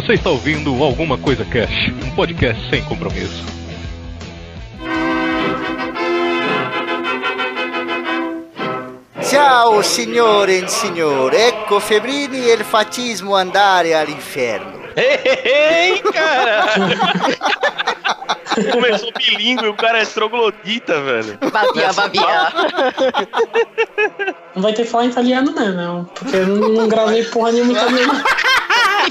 Você está ouvindo Alguma Coisa Cash, um podcast sem compromisso. Ciao signore e signore, ecco Febrini e il fascismo andare all'inferno. Ei, cara! Começou bilíngue, o cara é troglodita, velho. Babia, babia. Não vai ter que falar italiano, né? Não, porque eu não, não gravei porra nenhuma italiano.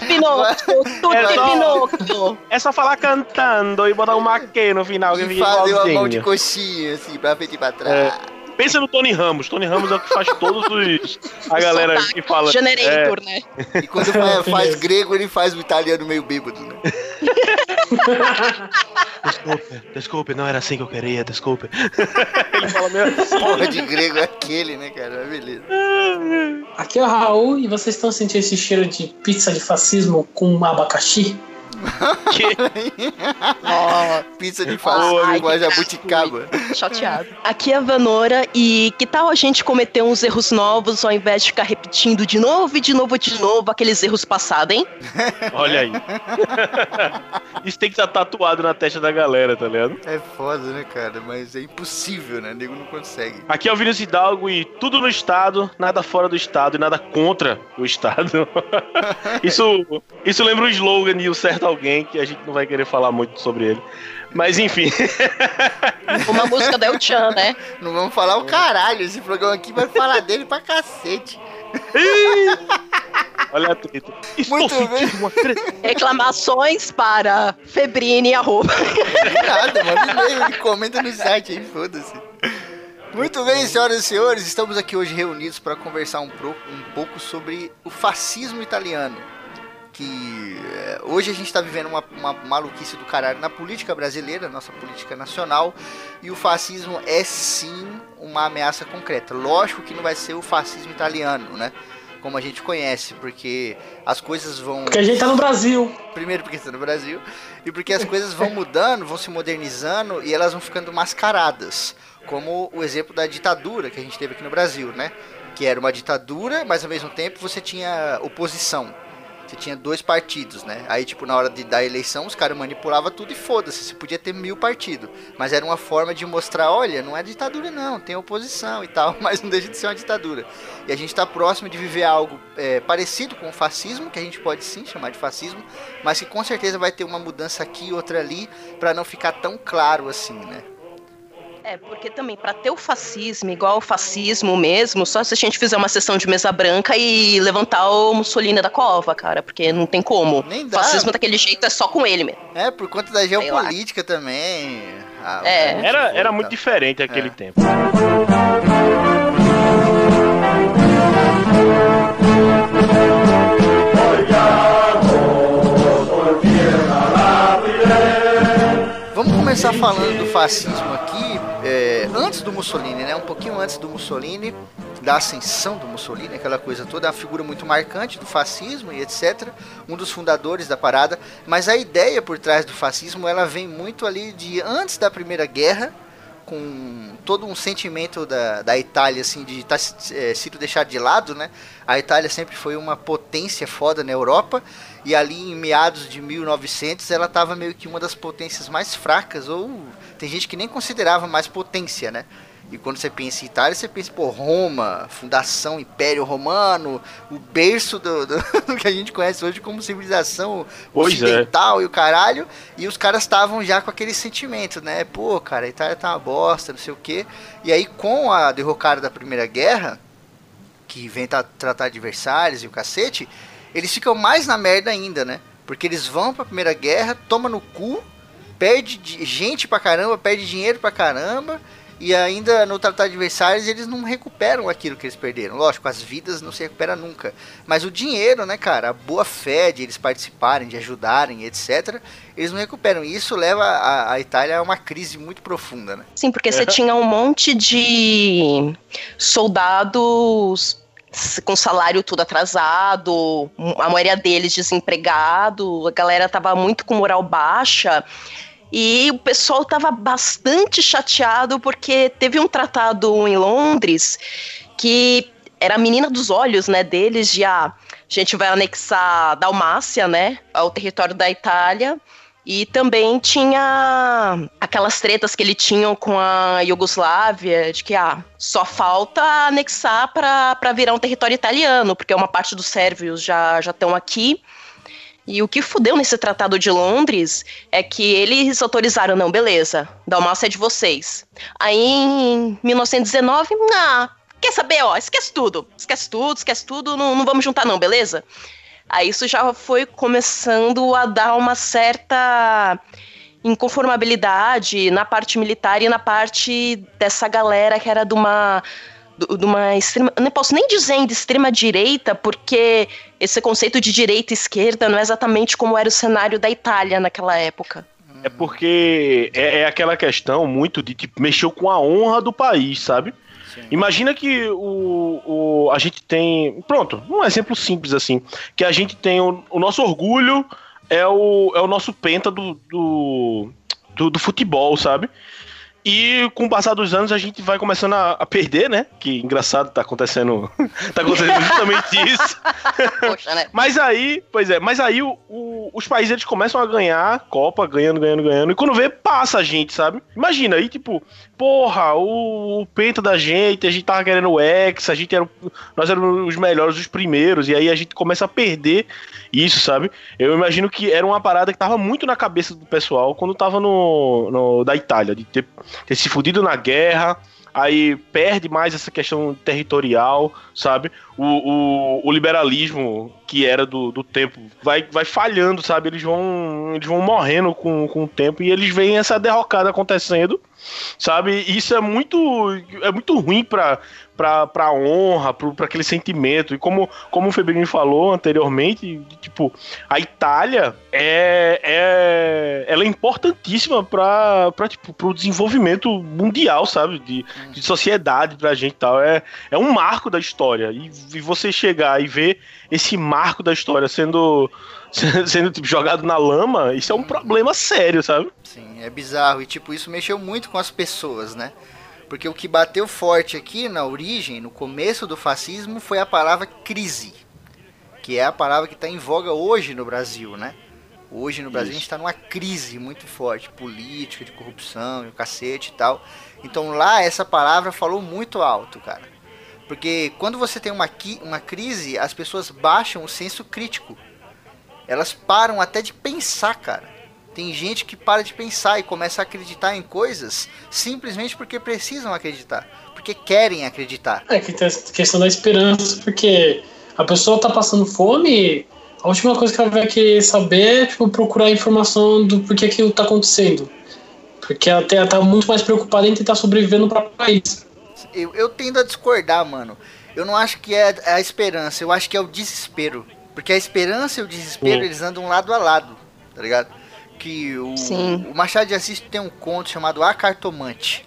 Pinocchio, tudo É só- Pinocchio. É só falar cantando e botar um maquê no final que E fazer uma mão de coxinha, assim, pra frente e pra trás. Pensa no Tony Ramos. Tony Ramos é o que faz todos os. A galera que fala. Generator, né? E quando faz, faz grego, ele faz o italiano meio bêbado, né? É, desculpe, desculpe, não era assim que eu queria, desculpe. Ele fala meio assim. Porra de grego é aquele, né, cara? Mas beleza. Aqui é o Raul e vocês estão sentindo esse cheiro de pizza de fascismo com abacaxi? Que... Ó, Pizza de fascismo com a que jabuticaba. chateado. Aqui é a Vanora e que tal a gente cometer uns erros novos ao invés de ficar repetindo de novo e de novo e de novo aqueles erros passados, hein? Olha aí. Isso tem que estar tatuado na testa da galera, tá ligado? É foda, né, cara? Mas é impossível, né? O nego não consegue. Aqui é o Vinícius Hidalgo e tudo no Estado, nada fora do Estado e nada contra o Estado. isso, isso lembra um slogan de um certo alguém que a gente não vai querer falar muito sobre ele. Mas enfim. Uma música da El Chan, né? Não vamos falar o caralho. Esse programa aqui vai falar dele pra cacete. Olha a treta. Estou Muito bem. sentindo uma treta. Reclamações para Febrine arroba. Nada, manda e-mail e comenta no site aí, foda-se. Muito bem, senhoras e senhores, estamos aqui hoje reunidos para conversar um, pro- um pouco sobre o fascismo italiano. Que é, hoje a gente está vivendo uma, uma maluquice do caralho na política brasileira, nossa política nacional, e o fascismo é sim uma ameaça concreta. Lógico que não vai ser o fascismo italiano, né? Como a gente conhece, porque as coisas vão. Porque a gente tá no Brasil. Primeiro porque está no Brasil e porque as coisas vão mudando, vão se modernizando e elas vão ficando mascaradas. Como o exemplo da ditadura que a gente teve aqui no Brasil, né? Que era uma ditadura, mas ao mesmo tempo você tinha oposição. Você tinha dois partidos, né? Aí, tipo, na hora de dar eleição, os caras manipulavam tudo e foda-se. Você podia ter mil partidos. Mas era uma forma de mostrar, olha, não é ditadura não, tem oposição e tal, mas não deixa de ser uma ditadura. E a gente está próximo de viver algo é, parecido com o fascismo, que a gente pode sim chamar de fascismo, mas que com certeza vai ter uma mudança aqui outra ali, para não ficar tão claro assim, né? É, porque também, pra ter o fascismo, igual o fascismo mesmo, só se a gente fizer uma sessão de mesa branca e levantar o Mussolini da cova, cara, porque não tem como. Nem dá. Fascismo daquele jeito é só com ele mesmo. É, por conta da geopolítica também. Ah, É. muito Era, era muito diferente aquele É. tempo. Vamos começar falando do fascismo é, do Mussolini, né? Um pouquinho antes do Mussolini, da ascensão do Mussolini, aquela coisa toda, é uma figura muito marcante do fascismo e etc. Um dos fundadores da parada. Mas a ideia por trás do fascismo, ela vem muito ali de antes da Primeira Guerra, com todo um sentimento da, da Itália, assim, de estar sido deixado de lado, né? A Itália sempre foi uma potência foda na Europa, e ali em meados de 1900 ela estava meio que uma das potências mais fracas, ou tem gente que nem considerava mais potência, né? E quando você pensa em Itália, você pensa, pô, Roma, fundação, Império Romano, o berço do, do- do que a gente conhece hoje como civilização Pois é. ocidental e o caralho. E os caras estavam já com aquele sentimento, né? Pô, cara, a Itália tá uma bosta, não sei o quê. E aí, com a derrocada da Primeira Guerra, que vem tra tratar adversários e o cacete, eles ficam mais na merda ainda, né? Porque eles vão pra Primeira Guerra, toma no cu, perde gente pra caramba, perde dinheiro pra caramba, e ainda no tratar adversários eles não recuperam aquilo que eles perderam. Lógico, as vidas não se recuperam nunca. Mas o dinheiro, né, cara, a boa fé de eles participarem, de ajudarem, etc., eles não recuperam. E isso leva a, a Itália a uma crise muito profunda, né? Sim, porque você tinha um monte de soldados com salário tudo atrasado, a maioria deles desempregado, a galera tava muito com moral baixa. E o pessoal tava bastante chateado porque teve um tratado em Londres que era a menina dos olhos, né, deles de ah, a gente vai anexar Dalmácia, né, ao território da Itália. E também tinha aquelas tretas que ele tinha com a Iugoslávia, de que ah, só falta anexar para virar um território italiano, porque uma parte dos sérvios já estão aqui. E o que fudeu nesse Tratado de Londres é que eles autorizaram, não, beleza, Dalmácia é de vocês. Aí em 1919, ah, quer saber, ó, esquece tudo, esquece tudo, esquece tudo, não, não vamos juntar não, beleza? Aí isso já foi começando a dar uma certa inconformabilidade na parte militar e na parte dessa galera que era de uma de uma extrema, não posso nem dizer de extrema direita, porque esse conceito de direita e esquerda não é exatamente como era o cenário da Itália naquela época. É porque é, é aquela questão muito de tipo, mexeu com a honra do país, sabe? Imagina que o, o, a gente tem. Pronto, um exemplo simples assim. Que a gente tem o, o nosso orgulho é o, é o nosso penta do, do, do, do futebol, sabe? E com o passar dos anos a gente vai começando a, a perder, né? Que engraçado tá acontecendo. tá acontecendo justamente isso. Poxa, né? mas aí, pois é, mas aí o, o, os países eles começam a ganhar Copa, ganhando, ganhando, ganhando. E quando vê, passa a gente, sabe? Imagina, aí, tipo, porra, o, o penta da gente, a gente tava querendo o X, a gente era. Nós éramos os melhores, os primeiros, e aí a gente começa a perder isso, sabe? Eu imagino que era uma parada que tava muito na cabeça do pessoal quando tava no, no da Itália, de ter, ter se fudido na guerra, aí perde mais essa questão territorial, sabe? O, o, o, liberalismo que era do, do tempo vai, vai falhando, sabe? Eles vão, eles vão morrendo com, com o tempo e eles veem essa derrocada acontecendo, sabe? Isso é muito, é muito ruim para pra, pra honra, para aquele sentimento. E como, como o Febrini falou anteriormente, tipo, a Itália é, é ela é importantíssima para tipo, o desenvolvimento mundial, sabe? De, de sociedade pra gente e tal. É, é um marco da história. E, e você chegar e ver esse marco da história sendo sendo tipo, jogado na lama, isso é um problema sério, sabe? Sim, é bizarro. E tipo, isso mexeu muito com as pessoas, né? Porque o que bateu forte aqui na origem, no começo do fascismo, foi a palavra crise. Que é a palavra que está em voga hoje no Brasil, né? Hoje no Brasil Isso. a gente está numa crise muito forte, política, de corrupção e o cacete e tal. Então lá essa palavra falou muito alto, cara. Porque quando você tem uma, uma crise, as pessoas baixam o senso crítico. Elas param até de pensar, cara. Tem gente que para de pensar e começa a acreditar em coisas simplesmente porque precisam acreditar, porque querem acreditar. É que tem a questão da esperança, porque a pessoa tá passando fome, a última coisa que ela vai querer saber é tipo, procurar informação do porquê aquilo tá acontecendo. Porque ela, ela tá muito mais preocupada em tentar sobreviver no próprio país. Eu, eu tendo a discordar, mano. Eu não acho que é a esperança, eu acho que é o desespero. Porque a esperança e o desespero, Sim. eles andam lado a lado, tá ligado? Que o, o, Machado de Assis tem um conto chamado A Cartomante.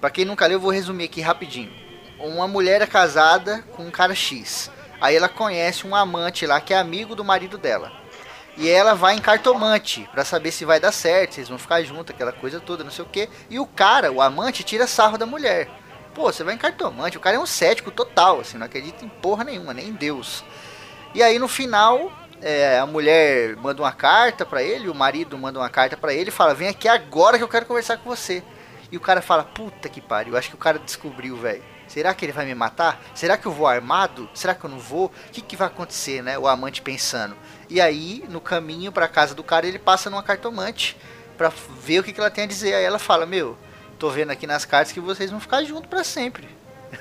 Pra quem nunca leu, eu vou resumir aqui rapidinho. Uma mulher é casada com um cara X. Aí ela conhece um amante lá que é amigo do marido dela. E ela vai em cartomante para saber se vai dar certo, se eles vão ficar juntos, aquela coisa toda, não sei o que. E o cara, o amante, tira sarro da mulher. Pô, você vai em cartomante, o cara é um cético total, assim, não acredita em porra nenhuma, nem em Deus. E aí no final, é, a mulher manda uma carta para ele, o marido manda uma carta para ele e fala: Vem aqui agora que eu quero conversar com você. E o cara fala: Puta que pariu, acho que o cara descobriu, velho. Será que ele vai me matar? Será que eu vou armado? Será que eu não vou? O que, que vai acontecer, né? O amante pensando. E aí, no caminho para casa do cara, ele passa numa cartomante para ver o que, que ela tem a dizer. Aí ela fala: Meu, tô vendo aqui nas cartas que vocês vão ficar juntos para sempre.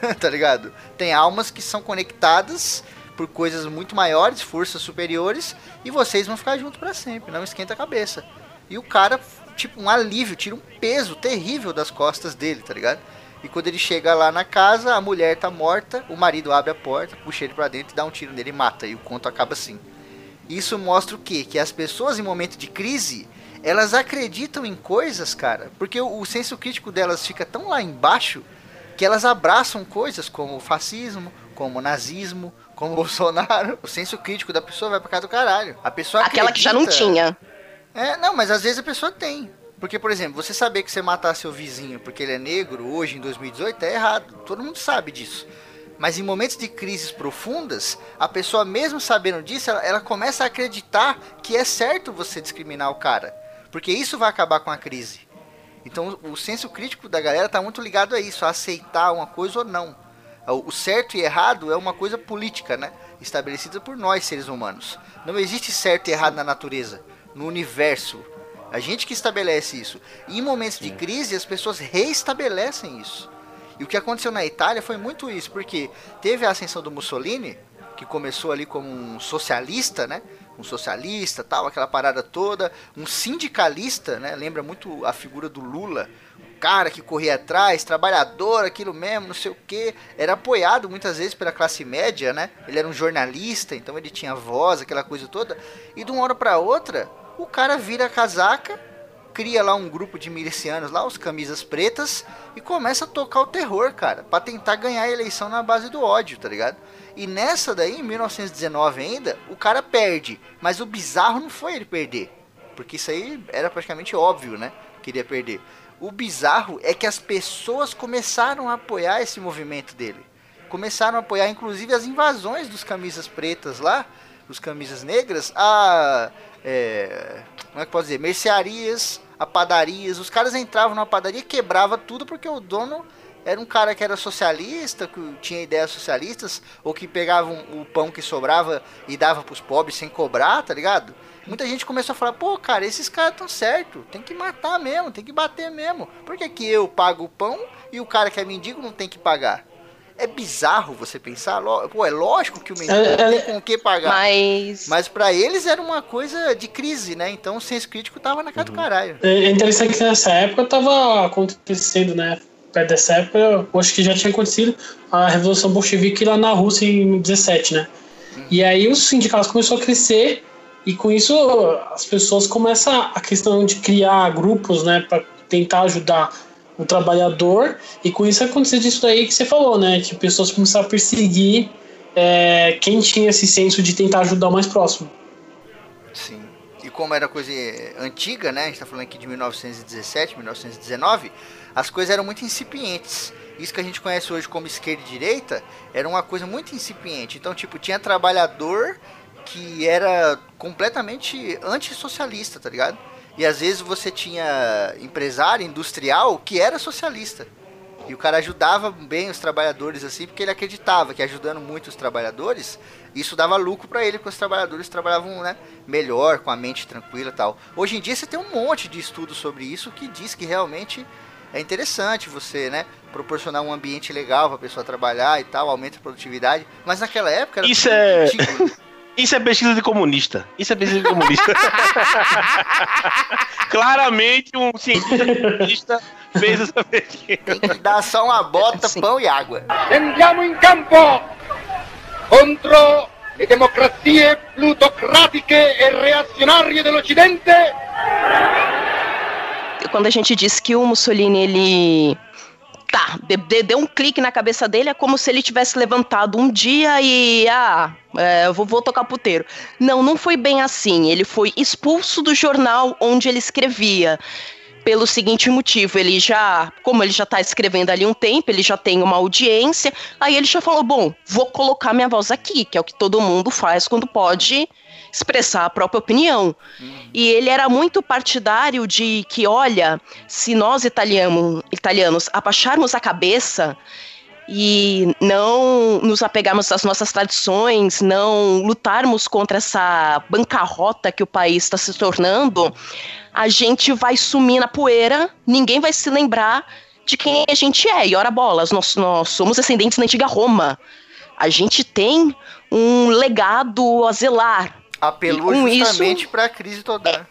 tá ligado? Tem almas que são conectadas por coisas muito maiores, forças superiores, e vocês vão ficar juntos para sempre, não esquenta a cabeça. E o cara, tipo, um alívio, tira um peso terrível das costas dele, tá ligado? E quando ele chega lá na casa, a mulher tá morta, o marido abre a porta, puxa ele pra dentro e dá um tiro nele e mata. E o conto acaba assim. Isso mostra o quê? Que as pessoas em momento de crise, elas acreditam em coisas, cara, porque o, o senso crítico delas fica tão lá embaixo que elas abraçam coisas como o fascismo, como o nazismo, como o Bolsonaro, o senso crítico da pessoa vai pra casa do caralho. A pessoa Aquela acredita... que já não tinha. É, não, mas às vezes a pessoa tem. Porque, por exemplo, você saber que você matar seu vizinho porque ele é negro hoje em 2018 é errado. Todo mundo sabe disso. Mas em momentos de crises profundas, a pessoa, mesmo sabendo disso, ela, ela, começa a acreditar que é certo você discriminar o cara. Porque isso vai acabar com a crise. Então o senso crítico da galera está muito ligado a isso, a aceitar uma coisa ou não. O certo e errado é uma coisa política, né? Estabelecida por nós, seres humanos. Não existe certo e errado na natureza, no universo. A gente que estabelece isso. E em momentos de crise, as pessoas reestabelecem isso. E o que aconteceu na Itália foi muito isso, porque teve a ascensão do Mussolini, que começou ali como um socialista, né? Um socialista, tal, aquela parada toda, um sindicalista, né? Lembra muito a figura do Lula, cara que corria atrás, trabalhador, aquilo mesmo, não sei o que, era apoiado muitas vezes pela classe média, né? Ele era um jornalista, então ele tinha voz, aquela coisa toda. E de uma hora para outra, o cara vira a casaca cria lá um grupo de milicianos lá, os camisas pretas, e começa a tocar o terror, cara, para tentar ganhar a eleição na base do ódio, tá ligado? E nessa daí, em 1919 ainda, o cara perde, mas o bizarro não foi ele perder, porque isso aí era praticamente óbvio, né? Queria perder. O bizarro é que as pessoas começaram a apoiar esse movimento dele. Começaram a apoiar inclusive as invasões dos camisas pretas lá, os camisas negras, a é, como é que posso dizer, mercearias, a padarias. Os caras entravam na padaria quebrava tudo porque o dono era um cara que era socialista, que tinha ideias socialistas, ou que pegava o pão que sobrava e dava pros pobres sem cobrar, tá ligado? Muita gente começou a falar, pô, cara, esses caras estão certo, tem que matar mesmo, tem que bater mesmo. Por que, que eu pago o pão e o cara que é mendigo não tem que pagar? é bizarro você pensar. Pô, é lógico que o menino é, não tem com o que pagar. Mas. Mas para eles era uma coisa de crise, né? Então o senso crítico tava na cara uhum. do caralho. É, é interessante que nessa época tava acontecendo, né? Perto dessa época, eu acho que já tinha acontecido a Revolução Bolchevique lá na Rússia em 17, né? Uhum. E aí os sindicatos começaram a crescer e com isso as pessoas começam a questão de criar grupos, né? Para tentar ajudar o trabalhador, e com isso aconteceu disso aí que você falou, né? Que pessoas começaram a perseguir é, quem tinha esse senso de tentar ajudar o mais próximo. Sim. E como era coisa antiga, né? A gente tá falando aqui de 1917, 1919, as coisas eram muito incipientes. Isso que a gente conhece hoje como esquerda e direita era uma coisa muito incipiente. Então, tipo, tinha trabalhador que era completamente antissocialista, tá ligado? E às vezes você tinha empresário, industrial, que era socialista. E o cara ajudava bem os trabalhadores assim, porque ele acreditava que ajudando muito os trabalhadores, isso dava lucro para ele, porque os trabalhadores trabalhavam né, melhor, com a mente tranquila e tal. Hoje em dia você tem um monte de estudos sobre isso que diz que realmente é interessante você, né, proporcionar um ambiente legal para a pessoa trabalhar e tal, aumenta a produtividade. Mas naquela época era Isso é. Isso é pesquisa de comunista. Isso é pesquisa de comunista. Claramente um cientista comunista fez essa pesquisa. Tem que dar só uma bota, Sim. pão e água. Andiamo in campo contro le democrazie plutocratiche e reazionarie dell'Occidente. Quando a gente diz que o Mussolini ele tá, deu um clique na cabeça dele, é como se ele tivesse levantado um dia e, ah, é, vou, vou tocar puteiro. Não, não foi bem assim. Ele foi expulso do jornal onde ele escrevia pelo seguinte motivo, ele já, como ele já está escrevendo ali um tempo, ele já tem uma audiência, aí ele já falou, bom, vou colocar minha voz aqui, que é o que todo mundo faz quando pode expressar a própria opinião. Uhum. E ele era muito partidário de que, olha, se nós italiano, italianos abaixarmos a cabeça e não nos apegarmos às nossas tradições, não lutarmos contra essa bancarrota que o país está se tornando, a gente vai sumir na poeira, ninguém vai se lembrar de quem a gente é. E ora bolas, nós, nós somos descendentes da antiga Roma. A gente tem um legado a zelar. Apelou justamente para a crise toda. É,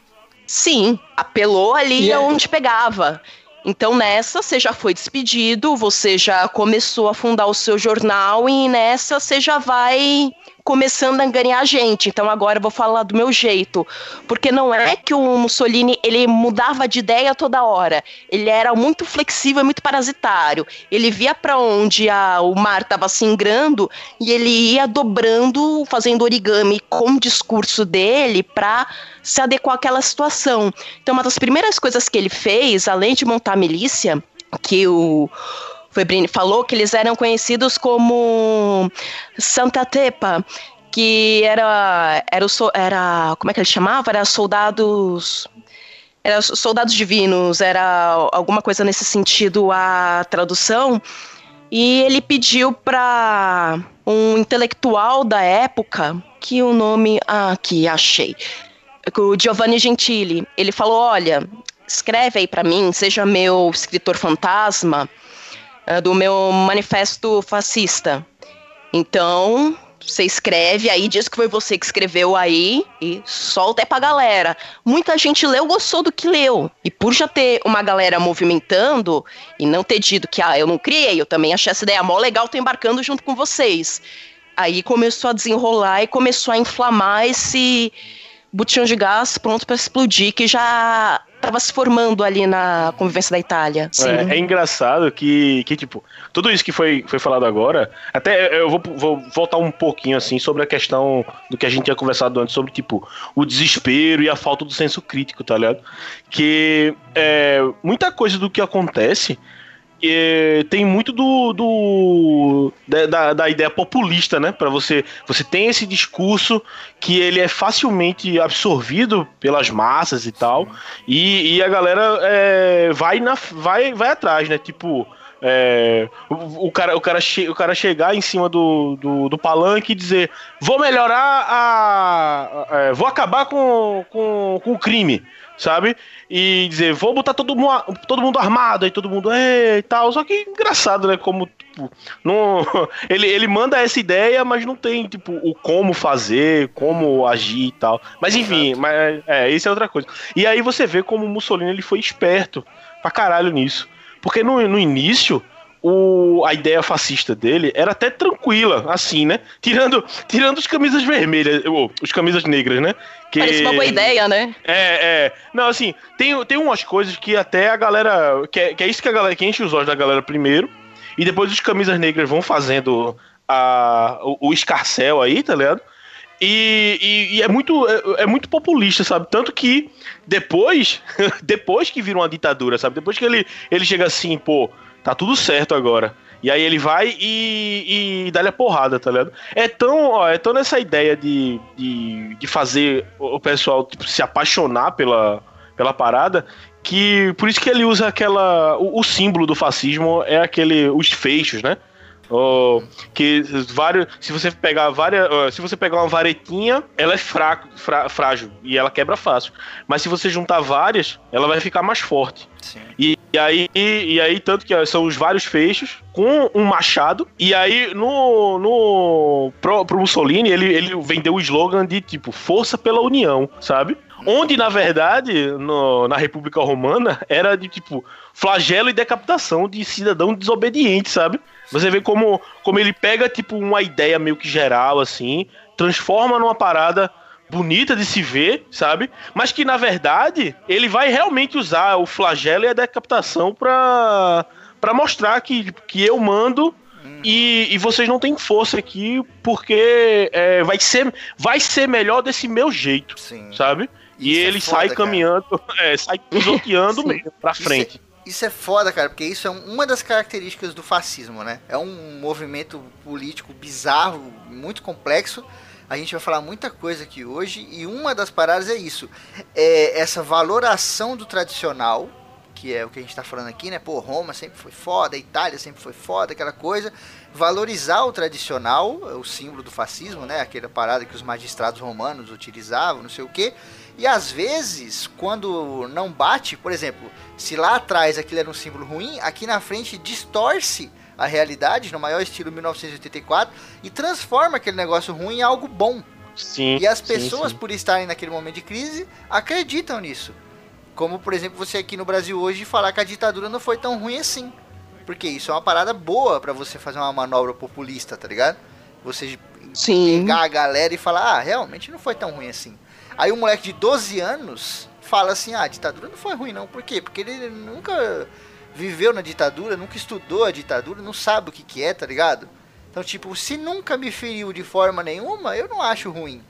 sim, apelou ali yeah. onde pegava. Então nessa você já foi despedido, você já começou a fundar o seu jornal e nessa você já vai começando a ganhar gente. Então agora eu vou falar do meu jeito, porque não é que o Mussolini ele mudava de ideia toda hora. Ele era muito flexível, muito parasitário. Ele via para onde a, o mar estava se e ele ia dobrando, fazendo origami com o discurso dele para se adequar àquela situação. Então uma das primeiras coisas que ele fez, além de montar a milícia, que o Febrini falou que eles eram conhecidos como Santa Tepa, que era era, o, era como é que ele chamava? Era soldados era soldados divinos, era alguma coisa nesse sentido a tradução. E ele pediu para um intelectual da época, que o nome ah, aqui achei, o Giovanni Gentili. Ele falou: "Olha, escreve aí para mim, seja meu escritor fantasma do meu manifesto fascista. Então, você escreve aí, diz que foi você que escreveu aí e solta é pra galera. Muita gente leu, gostou do que leu. E por já ter uma galera movimentando e não ter dito que, ah, eu não criei, eu também achei essa ideia mó legal, tô embarcando junto com vocês. Aí começou a desenrolar e começou a inflamar esse botijão de gás pronto para explodir, que já estava se formando ali na convivência da Itália. É, é, engraçado que, que, tipo, tudo isso que foi, foi falado agora, até eu vou, vou voltar um pouquinho, assim, sobre a questão do que a gente tinha conversado antes, sobre, tipo, o desespero e a falta do senso crítico, tá ligado? Que é, muita coisa do que acontece tem muito do, do da, da, ideia populista, né? Para você, você tem esse discurso que ele é facilmente absorvido pelas massas e tal, e, e a galera é, vai na, vai, vai atrás, né? Tipo é, o, o, cara, o, cara che, o cara chegar em cima do, do, do palanque e dizer: vou melhorar a. a é, vou acabar com, com, com o crime sabe? E dizer, vou botar todo mundo, todo mundo armado, aí todo mundo é e tal. Só que engraçado, né? Como, tipo, não, ele, ele manda essa ideia, mas não tem, tipo, o como fazer, como agir e tal. Mas enfim, mas, é, isso é outra coisa. E aí você vê como o Mussolini ele foi esperto pra caralho nisso. Porque no, no início, o, a ideia fascista dele era até tranquila, assim, né? Tirando, tirando os camisas vermelhas, ou, os camisas negras, né? Que... Parece uma boa ideia, né? É, é. Não, assim, tem, tem umas coisas que até a galera. Que é, que é isso que a galera. Que enche os olhos da galera primeiro. E depois os camisas negras vão fazendo a, o, o escarcel aí, tá ligado? E, e, e, é, muito, é, é, muito populista, sabe? Tanto que depois, depois que vira uma ditadura, sabe? Depois que ele, ele chega assim, pô, tá tudo certo agora. E aí ele vai e, e dá-lhe a porrada, tá ligado? É tão, ó, é tão nessa ideia de, de, de fazer o pessoal tipo, se apaixonar pela, pela parada que por isso que ele usa aquela. O, o símbolo do fascismo é aquele. os feixes, né? Oh, que vários, se você pegar várias, se você pegar uma varetinha, ela é fraco, fra, frágil e ela quebra fácil. Mas se você juntar várias, ela vai ficar mais forte. E, e, aí, e, e, aí tanto que são os vários fechos com um machado. E aí no no pro, pro Mussolini ele, ele vendeu o slogan de tipo força pela união, sabe? Onde, na verdade, no, na República Romana, era de tipo flagelo e decapitação de cidadão desobediente, sabe? Você vê como, como ele pega, tipo, uma ideia meio que geral, assim, transforma numa parada bonita de se ver, sabe? Mas que, na verdade, ele vai realmente usar o flagelo e a decapitação pra, pra mostrar que, que eu mando e, e, vocês não têm força aqui porque é, vai, ser, vai ser melhor desse meu jeito, Sim. sabe? E Isso é ele é foda, sai caminhando, é, sai pisoteando mesmo pra frente. Isso é foda, cara, porque isso é uma das características do fascismo, né? É um movimento político bizarro, muito complexo. A gente vai falar muita coisa aqui hoje e uma das paradas é isso: é essa valoração do tradicional, que é o que a gente está falando aqui, né? Pô, Roma sempre foi foda, Itália sempre foi foda, aquela coisa. Valorizar o tradicional, o símbolo do fascismo, né? Aquela parada que os magistrados romanos utilizavam, não sei o quê e às vezes, quando não bate, por exemplo, se lá atrás aquilo era um símbolo ruim, aqui na frente distorce a realidade no maior estilo 1984 e transforma aquele negócio ruim em algo bom. Sim. E as pessoas, sim, sim. por estarem naquele momento de crise, acreditam nisso. Como, por exemplo, você aqui no Brasil hoje falar que a ditadura não foi tão ruim assim. Porque isso é uma parada boa para você fazer uma manobra populista, tá ligado? Você Sim. pegar a galera e falar, ah, realmente não foi tão ruim assim. Aí um moleque de 12 anos fala assim: ah, a ditadura não foi ruim, não. Por quê? Porque ele nunca viveu na ditadura, nunca estudou a ditadura, não sabe o que, que é, tá ligado? Então, tipo, se nunca me feriu de forma nenhuma, eu não acho ruim.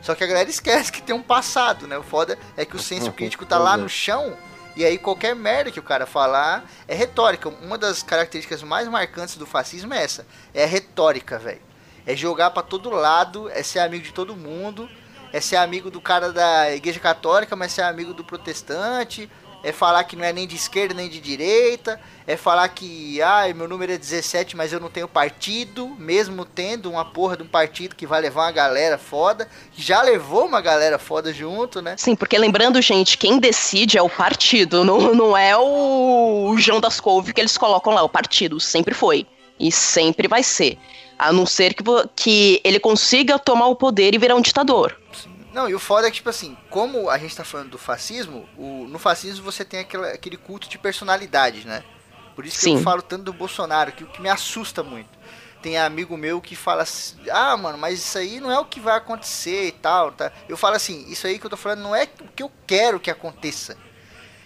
Só que a galera esquece que tem um passado, né? O foda é que o senso crítico tá lá no chão E aí qualquer merda que o cara falar é retórica. Uma das características mais marcantes do fascismo é essa. É a retórica, velho. É jogar para todo lado, é ser amigo de todo mundo, é ser amigo do cara da igreja católica, mas ser amigo do protestante, é falar que não é nem de esquerda nem de direita, é falar que, ah, meu número é 17, mas eu não tenho partido, mesmo tendo uma porra de um partido que vai levar uma galera foda, que já levou uma galera foda junto, né? Sim, porque lembrando, gente, quem decide é o partido, não, não é o João das Couve que eles colocam lá, o partido, sempre foi. E sempre vai ser. A não ser que, que ele consiga tomar o poder e virar um ditador. Não, e o foda é que, tipo assim, como a gente tá falando do fascismo, o, no fascismo você tem aquele, aquele culto de personalidade, né? Por isso que Sim. eu falo tanto do Bolsonaro, que o que me assusta muito. Tem amigo meu que fala assim, ah, mano, mas isso aí não é o que vai acontecer e tal, tá? Eu falo assim, isso aí que eu tô falando não é o que eu quero que aconteça.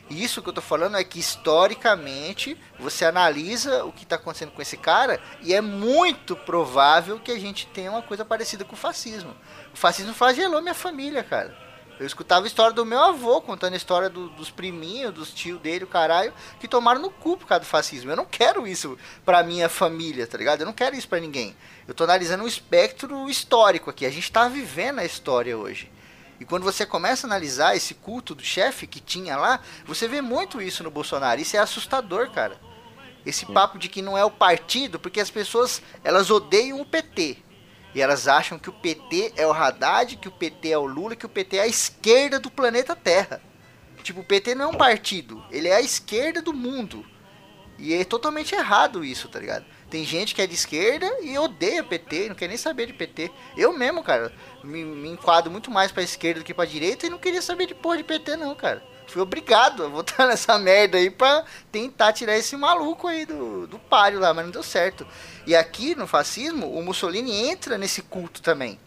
Isso que eu tô falando é que historicamente você analisa o que está acontecendo com esse cara e é muito provável que a gente tenha uma coisa parecida com o fascismo. O fascismo flagelou minha família, cara. Eu escutava a história do meu avô contando a história do, dos priminhos, dos tios dele, o caralho, que tomaram no cu por causa do fascismo. Eu não quero isso pra minha família, tá ligado? Eu não quero isso pra ninguém. Eu tô analisando um espectro histórico aqui. A gente tá vivendo a história hoje. E quando você começa a analisar esse culto do chefe que tinha lá, você vê muito isso no Bolsonaro. Isso é assustador, cara. Esse papo de que não é o partido, porque as pessoas elas odeiam o PT. E elas acham que o PT é o Haddad, que o PT é o Lula, que o PT é a esquerda do planeta Terra. Tipo, o PT não é um partido, ele é a esquerda do mundo. E é totalmente errado isso, tá ligado? Tem gente que é de esquerda e odeia PT, não quer nem saber de PT. Eu mesmo, cara, me, me enquadro muito mais pra esquerda do que pra direita e não queria saber de porra de PT, não, cara. Fui obrigado a votar nessa merda aí pra tentar tirar esse maluco aí do, do páreo lá, mas não deu certo. E aqui no fascismo, o Mussolini entra nesse culto também.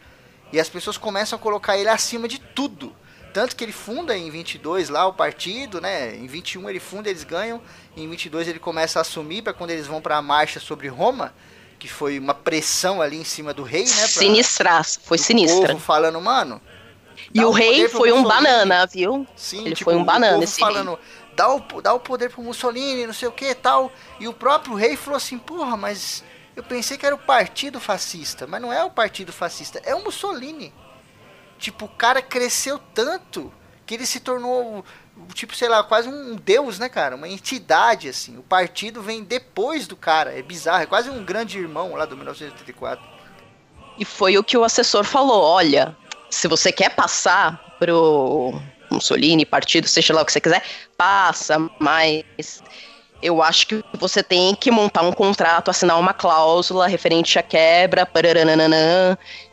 E as pessoas começam a colocar ele acima de tudo. Tanto que ele funda em 22 lá o partido, né? Em 21 ele funda, eles ganham. Em 22 ele começa a assumir para quando eles vão para a marcha sobre Roma, que foi uma pressão ali em cima do rei, né? Pra, Sinistraço, foi sinistra. povo falando, mano. E o rei foi um banana, viu? Sim, ele tipo, foi um banana esse falando, rei. Dá o, dá o poder pro Mussolini, não sei o que tal. E o próprio rei falou assim, porra, mas eu pensei que era o partido fascista, mas não é o partido fascista, é o Mussolini. Tipo, o cara cresceu tanto que ele se tornou, tipo, sei lá, quase um deus, né, cara? Uma entidade, assim. O partido vem depois do cara. É bizarro, é quase um grande irmão lá do 1984. E foi o que o assessor falou: olha, se você quer passar pro Mussolini, partido, seja lá o que você quiser, passa, mas eu acho que você tem que montar um contrato, assinar uma cláusula referente à quebra,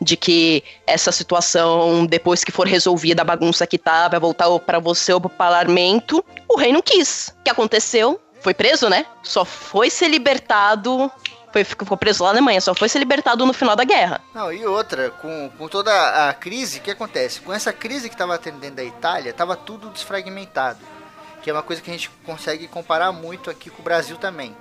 de que essa situação, depois que for resolvida a bagunça que tá, vai voltar para você ou pro parlamento. O rei não quis. O que aconteceu? Foi preso, né? Só foi ser libertado foi, ficou preso lá na Alemanha, só foi ser libertado no final da guerra. Não, e outra, com, com toda a crise, o que acontece? Com essa crise que estava tendo dentro da Itália, estava tudo desfragmentado que é uma coisa que a gente consegue comparar muito aqui com o Brasil também.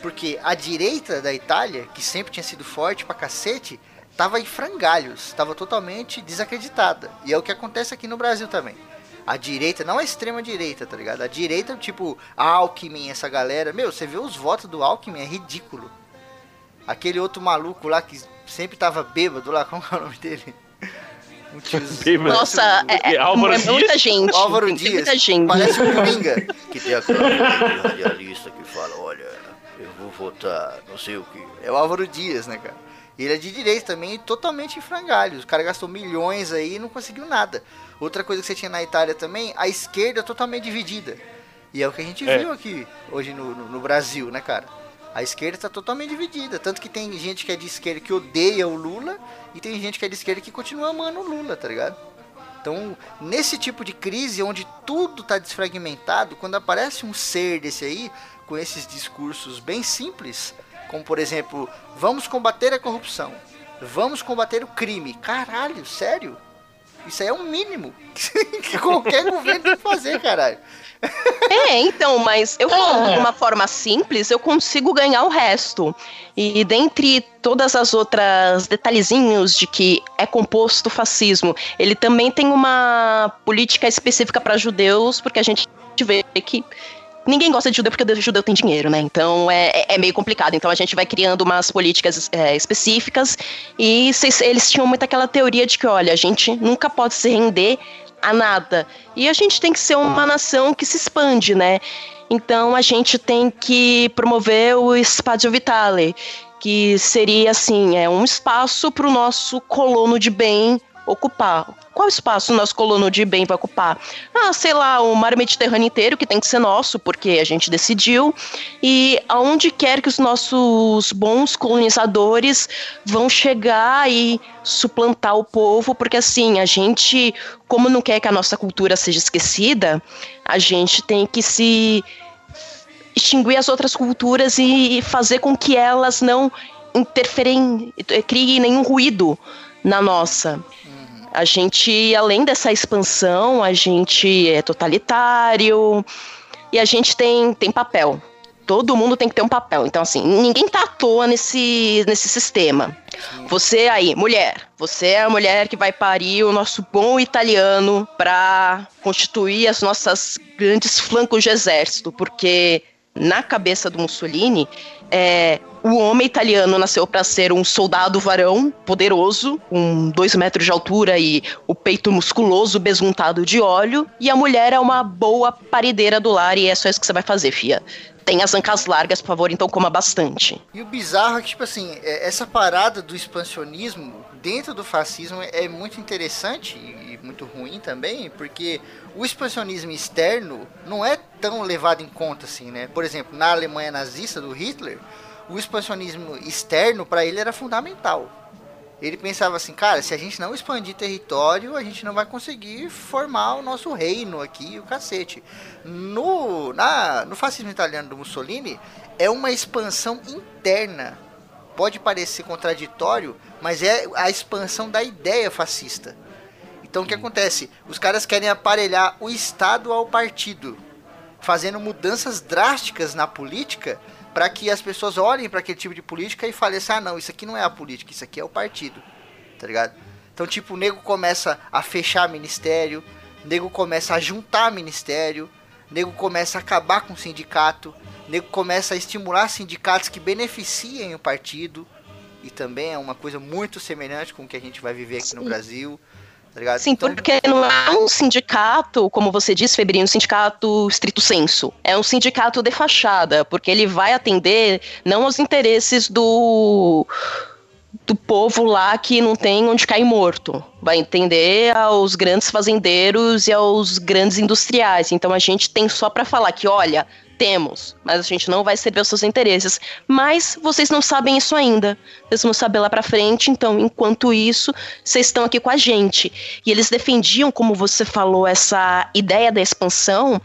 Porque a direita da Itália, que sempre tinha sido forte pra cacete, tava em frangalhos, tava totalmente desacreditada. E é o que acontece aqui no Brasil também. A direita, não a extrema direita, tá ligado? A direita, tipo, Alckmin, essa galera. Meu, você vê os votos do Alckmin, é ridículo. Aquele outro maluco lá que sempre tava bêbado lá, como é o nome dele? Nossa, é, é, Álvaro é muita gente. Álvaro tem Dias. Muita gente. Parece um Coringa. que tem aquela radialista que fala, olha, eu vou votar, não sei o que. É o Álvaro Dias, né, cara? Ele é de direita também, totalmente em frangalhos. O cara gastou milhões aí e não conseguiu nada. Outra coisa que você tinha na Itália também, a esquerda totalmente dividida. E é o que a gente é. viu aqui hoje no, no, no Brasil, né, cara? A esquerda está totalmente dividida. Tanto que tem gente que é de esquerda que odeia o Lula e tem gente que é de esquerda que continua amando o Lula, tá ligado? Então, nesse tipo de crise onde tudo está desfragmentado, quando aparece um ser desse aí, com esses discursos bem simples, como por exemplo, vamos combater a corrupção, vamos combater o crime. Caralho, sério? Isso aí é o mínimo que qualquer governo tem que fazer, caralho. É, então, mas eu falando é. de uma forma simples, eu consigo ganhar o resto. E dentre todas as outras detalhezinhos de que é composto o fascismo, ele também tem uma política específica para judeus, porque a gente gente vê que ninguém gosta de judeu porque o judeu tem dinheiro, né? Então é, é meio complicado. Então a gente vai criando umas políticas é, específicas e eles tinham muito aquela teoria de que, olha, a gente nunca pode se render a nada. E a gente tem que ser uma nação que se expande, né? Então a gente tem que promover o Spadio Vitale, que seria assim, é um espaço para o nosso colono de bem ocupar. Qual espaço o nosso colono de bem vai ocupar? Ah, sei lá, o mar Mediterrâneo inteiro, que tem que ser nosso, porque a gente decidiu, e aonde quer que os nossos bons colonizadores vão chegar e suplantar o povo, porque assim, a gente, como não quer que a nossa cultura seja esquecida, a gente tem que se extinguir as outras culturas e fazer com que elas não interferem, criem nenhum ruído na nossa. A gente, além dessa expansão, a gente é totalitário e a gente tem, tem papel. Todo mundo tem que ter um papel. Então, assim, ninguém tá à toa nesse, nesse sistema. Você aí, mulher, você é a mulher que vai parir o nosso bom italiano para constituir as nossas grandes flancos de exército, porque na cabeça do Mussolini, é, o homem italiano nasceu para ser um soldado varão, poderoso, com dois metros de altura e o peito musculoso, besuntado de óleo, e a mulher é uma boa parideira do lar e é só isso que você vai fazer, fia. Tem as ancas largas, por favor, então coma bastante. E o bizarro é que, tipo assim, é, essa parada do expansionismo dentro do fascismo é muito interessante e muito ruim também, porque o expansionismo externo não é tão levado em conta assim, né? Por exemplo, na Alemanha nazista do Hitler, o expansionismo externo para ele era fundamental. Ele pensava assim, cara, se a gente não expandir território, a gente não vai conseguir formar o nosso reino aqui, o cacete. No, na, no fascismo italiano do Mussolini, é uma expansão interna. Pode parecer contraditório, mas é a expansão da ideia fascista. Então o que acontece? Os caras querem aparelhar o Estado ao partido, fazendo mudanças drásticas na política para que as pessoas olhem para aquele tipo de política e falem assim: ah, não, isso aqui não é a política, isso aqui é o partido. Tá ligado? Então, tipo, o nego começa a fechar ministério, o nego começa a juntar ministério, nego começa a acabar com o sindicato, nego começa a estimular sindicatos que beneficiem o partido. E também é uma coisa muito semelhante com o que a gente vai viver aqui no Brasil. Tá Sim, então... porque não é um sindicato, como você disse, Febrinho, um sindicato estrito senso. É um sindicato de fachada, porque ele vai atender não aos interesses do do povo lá que não tem onde cair morto. Vai entender aos grandes fazendeiros e aos grandes industriais. Então a gente tem só para falar que, olha, temos, mas a gente não vai servir os seus interesses. Mas vocês não sabem isso ainda. Vocês vão saber lá para frente, então, enquanto isso, vocês estão aqui com a gente. E eles defendiam, como você falou, essa ideia da expansão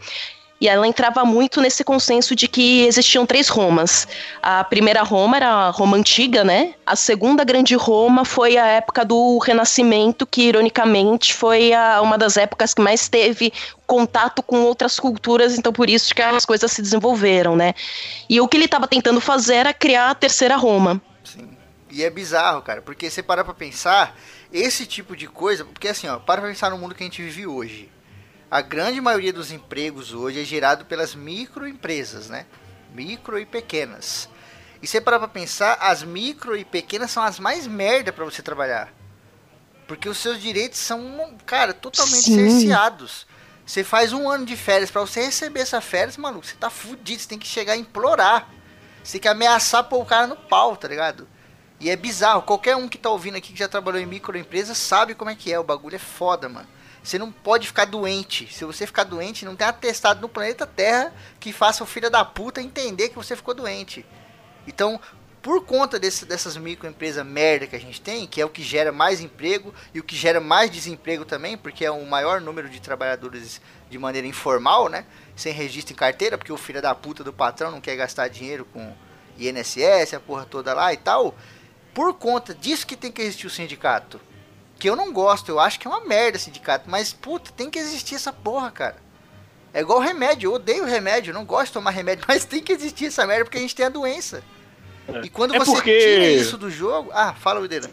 e ela entrava muito nesse consenso de que existiam três Romas. A primeira Roma era a Roma antiga, né? A segunda grande Roma foi a época do Renascimento, que ironicamente foi a, uma das épocas que mais teve contato com outras culturas, então por isso que as coisas se desenvolveram, né? E o que ele estava tentando fazer era criar a terceira Roma. Sim. E é bizarro, cara, porque você para pra pensar, esse tipo de coisa, porque assim, ó, para pra pensar no mundo que a gente vive hoje a grande maioria dos empregos hoje é gerado pelas microempresas, né? Micro e pequenas. E você parar pra pensar, as micro e pequenas são as mais merda para você trabalhar. Porque os seus direitos são, cara, totalmente Sim. cerceados. Você faz um ano de férias, para você receber essa férias, mano, você tá fudido, você tem que chegar a implorar. Você tem que ameaçar pôr o cara no pau, tá ligado? E é bizarro, qualquer um que tá ouvindo aqui que já trabalhou em microempresa sabe como é que é, o bagulho é foda, mano. Você não pode ficar doente. Se você ficar doente, não tem atestado no planeta Terra que faça o filho da puta entender que você ficou doente. Então, por conta desse, dessas microempresas merda que a gente tem, que é o que gera mais emprego e o que gera mais desemprego também, porque é o maior número de trabalhadores de maneira informal, né? Sem registro em carteira, porque o filho da puta do patrão não quer gastar dinheiro com INSS, a porra toda lá e tal. Por conta disso que tem que existir o sindicato que eu não gosto, eu acho que é uma merda sindicato, mas puta, tem que existir essa porra, cara. É igual remédio, eu odeio remédio, não gosto de tomar remédio, mas tem que existir essa merda porque a gente tem a doença. É. E quando é você porque... tira isso do jogo. Ah, fala, Wideira.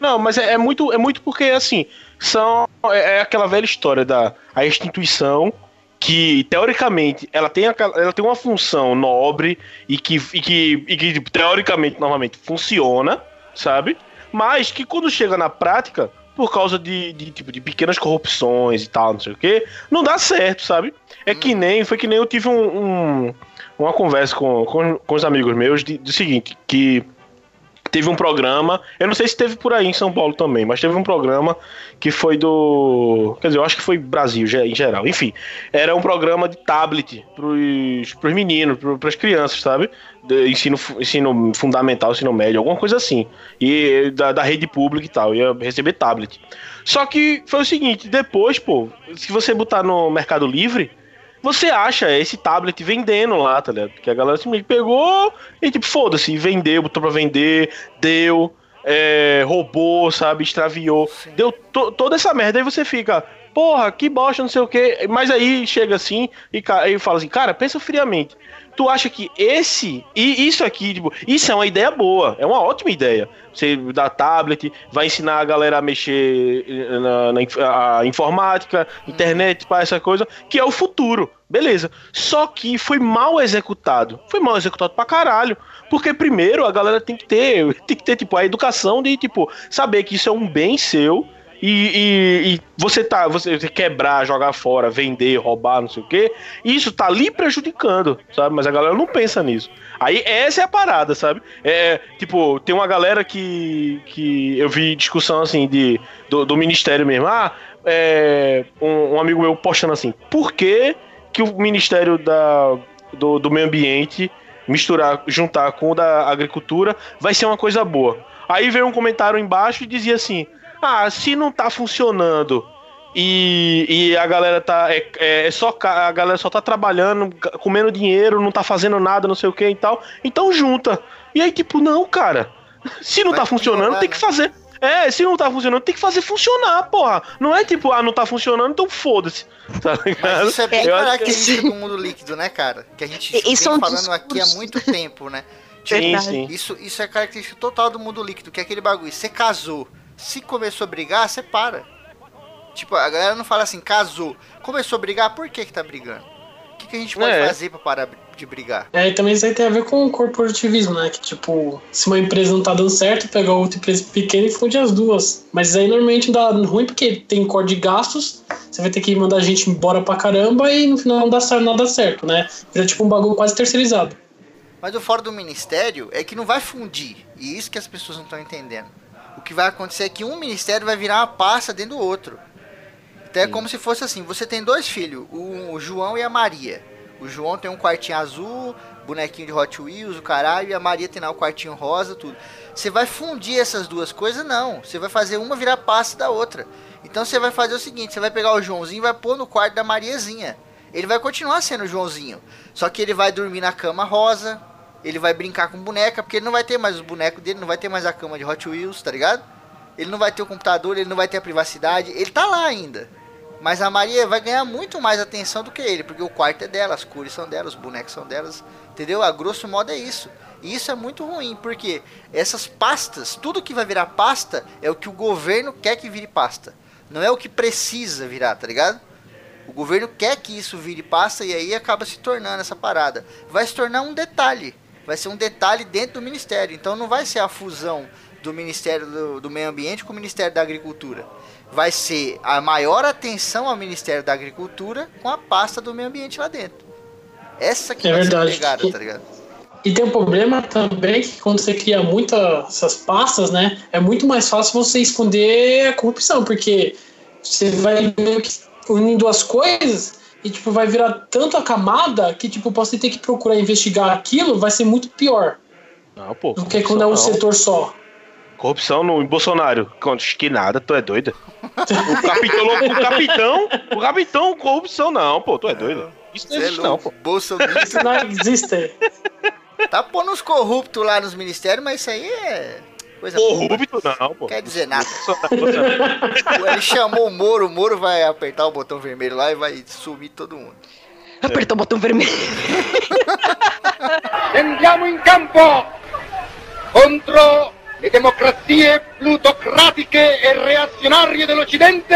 Não, mas é, é, muito, é muito porque, assim, são, é, é aquela velha história da a instituição que teoricamente ela tem, a, ela tem uma função nobre e que, e que, e que teoricamente normalmente funciona, sabe? Mas que quando chega na prática, por causa de, de, tipo, de pequenas corrupções e tal, não sei o que, não dá certo, sabe? É que nem, foi que nem eu tive um, um uma conversa com, com, com os amigos meus de, de seguinte, que teve um programa, eu não sei se teve por aí em São Paulo também, mas teve um programa que foi do. Quer dizer, eu acho que foi Brasil em geral. Enfim, era um programa de tablet pros, pros meninos, pras crianças, sabe? De ensino, ensino fundamental, ensino médio, alguma coisa assim. E da, da rede pública e tal, ia receber tablet. Só que foi o seguinte, depois, pô, se você botar no Mercado Livre, você acha esse tablet vendendo lá, tá ligado? Que a galera simplesmente pegou e, tipo, foda-se, vendeu, botou pra vender, deu, é, roubou, sabe? Extraviou. Sim. Deu to toda essa merda. Aí você fica, porra, que bosta, não sei o quê. Mas aí chega assim e aí fala assim, cara, pensa friamente tu acha que esse e isso aqui, tipo, isso é uma ideia boa, é uma ótima ideia. Você dá tablet, vai ensinar a galera a mexer eh, na, na a informática, internet, para essa coisa, que é o futuro. Beleza. Só que foi mal executado. Foi mal executado pra caralho. Porque primeiro a galera tem que ter, tem que ter tipo a educação de tipo saber que isso é um bem seu e, e, e, você tá, você quebrar, jogar fora, vender, roubar, não sei o quê, isso tá ali prejudicando, sabe? Mas a galera não pensa nisso. Aí essa é a parada, sabe? É, tipo, tem uma galera que, que eu vi discussão assim de, do, do ministério mesmo. Ah, é, um, um, amigo meu postando assim, por que, que o Ministério da, do, do Meio Ambiente misturar, juntar com o da agricultura vai ser uma coisa boa? Aí veio um comentário embaixo e dizia assim: ah, se não tá funcionando e, e a galera tá. É, é, é só, a galera só tá trabalhando, comendo dinheiro, não tá fazendo nada, não sei o que e tal. Então junta. E aí, tipo, não, cara. Se não Vai tá funcionando, tem que né? fazer. É, se não tá funcionando, tem que fazer funcionar, porra. Não é tipo, ah, não tá funcionando, então foda-se. Tá Mas isso é bem característico que... do mundo líquido, né, cara? Que a gente e, vem falando aqui há muito tempo, né? Tipo, sim, sim. Isso, isso é característico total do mundo líquido, que é aquele bagulho. Você casou, se começou a brigar, você para. Tipo, a galera não fala assim, casou. Começou a brigar, por que que tá brigando? O que, que a gente pode é. fazer pra parar de brigar? É, e também isso aí tem a ver com o corporativismo, né? Que tipo, se uma empresa não tá dando certo, pega outra empresa pequena e funde as duas. Mas aí normalmente dá ruim porque tem corte de gastos, você vai ter que mandar a gente embora pra caramba e no final não dá certo, nada certo, né? Vira tipo um bagulho quase terceirizado. Mas o fora do ministério é que não vai fundir. E isso que as pessoas não estão entendendo o que vai acontecer é que um ministério vai virar uma pasta dentro do outro. Então é Sim. como se fosse assim: você tem dois filhos, o João e a Maria. O João tem um quartinho azul, bonequinho de Hot Wheels, o caralho, e a Maria tem lá o quartinho rosa, tudo. Você vai fundir essas duas coisas? Não. Você vai fazer uma virar pasta da outra. Então você vai fazer o seguinte: você vai pegar o Joãozinho e vai pôr no quarto da Mariazinha. Ele vai continuar sendo o Joãozinho. Só que ele vai dormir na cama rosa, ele vai brincar com boneca, porque ele não vai ter mais os bonecos dele, não vai ter mais a cama de Hot Wheels, tá ligado? Ele não vai ter o computador, ele não vai ter a privacidade, ele tá lá ainda. Mas a Maria vai ganhar muito mais atenção do que ele, porque o quarto é dela, as cores são delas, os bonecos são delas, entendeu? A grosso modo é isso. E isso é muito ruim, porque essas pastas, tudo que vai virar pasta é o que o governo quer que vire pasta. Não é o que precisa virar, tá ligado? O governo quer que isso vire pasta e aí acaba se tornando essa parada. Vai se tornar um detalhe vai ser um detalhe dentro do ministério. Então não vai ser a fusão do Ministério do, do, Meio Ambiente com o Ministério da Agricultura. Vai ser a maior atenção ao Ministério da Agricultura com a pasta do meio ambiente lá dentro. Essa que é vai verdade. ser pegada, tá ligado? E tem um problema também que quando você cria muitas essas pastas, né, é muito mais fácil você esconder a corrupção, porque você vai unindo as coisas e tipo vai virar tanta camada que tipo você ter que procurar investigar aquilo vai ser muito pior. Não, pô. Do que quando é um não. setor só. Corrupção no Bolsonaro. Que nada, tu é doida. o capitão, o capitão, o capitão, corrupção não, pô, tu é doida. Isso não é existe, não, pô. Bolsonaro. Isso não existe. Tá pondo os corruptos lá nos ministérios, mas isso aí é Coisa Corrupto não, pô. Quer dizer nada. Ele chamou o Moro, o Moro vai apertar o botão vermelho lá e vai sumir todo mundo. Apertou o botão vermelho. Andiamo in campo contro le democrazie plutocratiche e reazionarie dell'Occidente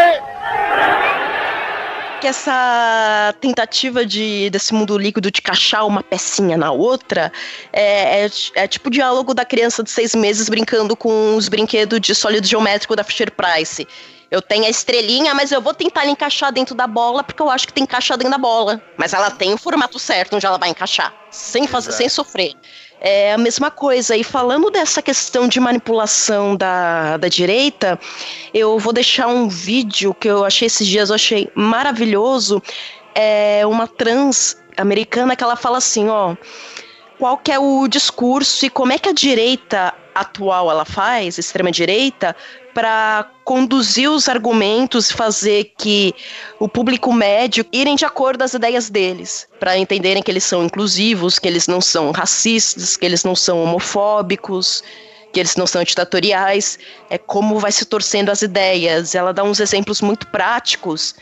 que essa tentativa de, desse mundo líquido de encaixar uma pecinha na outra é, é, é tipo o diálogo da criança de seis meses brincando com os brinquedos de sólido geométrico da Fisher Price. Eu tenho a estrelinha, mas eu vou tentar encaixar dentro da bola, porque eu acho que tem que encaixar dentro da bola. Mas ela tem o formato certo onde ela vai encaixar, sem fazer, sem sofrer. É a mesma coisa. E falando dessa questão de manipulação da, da direita, eu vou deixar um vídeo que eu achei esses dias, eu achei maravilhoso. É uma trans americana que ela fala assim, ó qual que é o discurso e como é que a direita atual ela faz, extrema direita, para conduzir os argumentos fazer que o público médio irem de acordo as ideias deles, para entenderem que eles são inclusivos, que eles não são racistas, que eles não são homofóbicos, que eles não são ditatoriais, é como vai se torcendo as ideias. Ela dá uns exemplos muito práticos,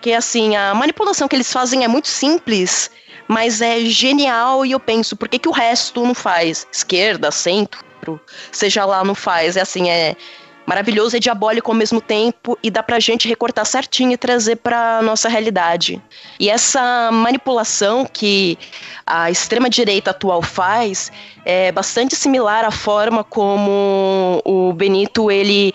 que assim, a manipulação que eles fazem é muito simples, mas é genial e eu penso, por que, que o resto não faz? Esquerda, centro, seja lá, não faz. É assim, é maravilhoso e diabólico ao mesmo tempo e dá pra gente recortar certinho e trazer pra nossa realidade. E essa manipulação que a extrema direita atual faz é bastante similar à forma como o Benito ele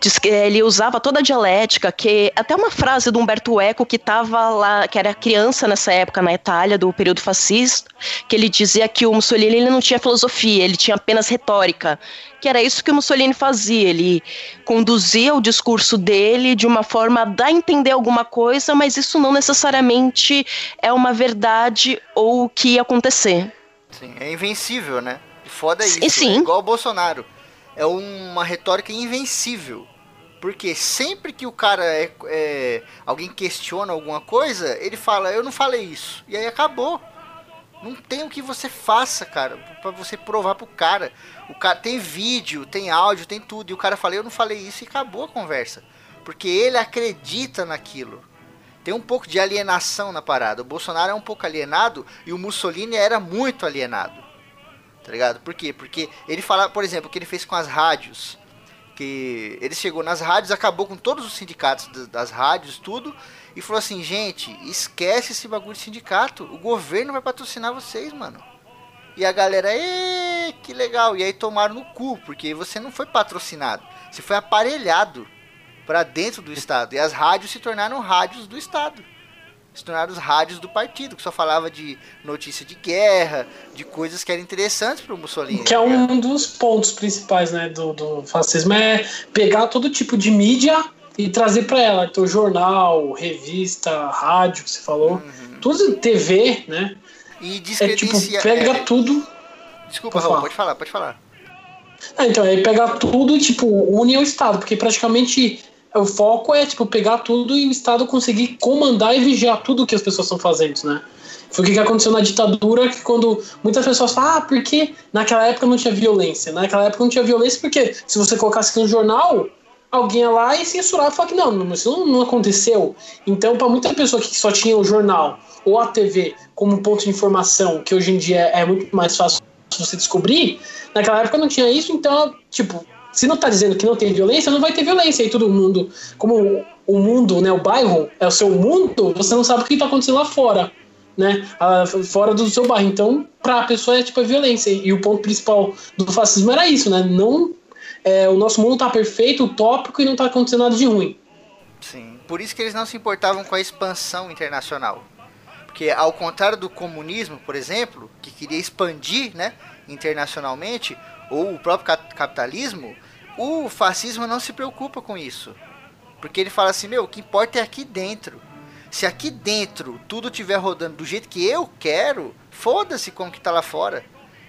Diz que ele usava toda a dialética, que até uma frase do Humberto Eco que estava lá, que era criança nessa época na Itália do período fascista, que ele dizia que o Mussolini ele não tinha filosofia, ele tinha apenas retórica, que era isso que o Mussolini fazia, ele conduzia o discurso dele de uma forma a dar a entender alguma coisa, mas isso não necessariamente é uma verdade ou o que ia acontecer. Sim, é invencível, né? Foda isso. Sim. É igual o Bolsonaro é uma retórica invencível. Porque sempre que o cara é, é, alguém questiona alguma coisa, ele fala, eu não falei isso. E aí acabou. Não tem o que você faça, cara, para você provar pro cara. O cara tem vídeo, tem áudio, tem tudo. E o cara fala, eu não falei isso e acabou a conversa. Porque ele acredita naquilo. Tem um pouco de alienação na parada. O Bolsonaro é um pouco alienado e o Mussolini era muito alienado tá ligado? Por quê? Porque ele fala, por exemplo, o que ele fez com as rádios. Que ele chegou nas rádios, acabou com todos os sindicatos das rádios, tudo, e falou assim: gente, esquece esse bagulho de sindicato. O governo vai patrocinar vocês, mano. E a galera, que legal. E aí tomaram no cu, porque você não foi patrocinado, você foi aparelhado para dentro do Estado. E as rádios se tornaram rádios do Estado se tornaram os rádios do partido, que só falava de notícia de guerra, de coisas que eram interessantes para o Mussolini. Que é um dos pontos principais né, do, do fascismo, é pegar todo tipo de mídia e trazer para ela. Então, jornal, revista, rádio, que você falou, uhum. tudo TV, né? E é, tipo, pega é... tudo. Desculpa, Raul, pode falar, pode falar. Ah, então, aí pega tudo e, tipo, une ao Estado, porque praticamente o foco é tipo pegar tudo e o Estado conseguir comandar e vigiar tudo que as pessoas estão fazendo, né? Foi o que aconteceu na ditadura, que quando muitas pessoas falam, ah, porque naquela época não tinha violência. Naquela época não tinha violência porque se você colocasse aqui no jornal, alguém ia lá e censurava e falava que não, isso não, não aconteceu. Então, para muita pessoa que só tinha o jornal ou a TV como ponto de informação, que hoje em dia é muito mais fácil você descobrir, naquela época não tinha isso, então, tipo, se não está dizendo que não tem violência, não vai ter violência. E todo mundo, como o mundo, né, o bairro é o seu mundo, você não sabe o que está acontecendo lá fora, né, fora do seu bairro. Então, para a pessoa é tipo a violência. E o ponto principal do fascismo era isso, né? Não, é, o nosso mundo está perfeito, utópico e não está acontecendo nada de ruim. Sim, por isso que eles não se importavam com a expansão internacional. Porque ao contrário do comunismo, por exemplo, que queria expandir, né, internacionalmente, ou o próprio capitalismo, o fascismo não se preocupa com isso. Porque ele fala assim, meu, o que importa é aqui dentro. Se aqui dentro tudo estiver rodando do jeito que eu quero, foda-se como que tá lá fora.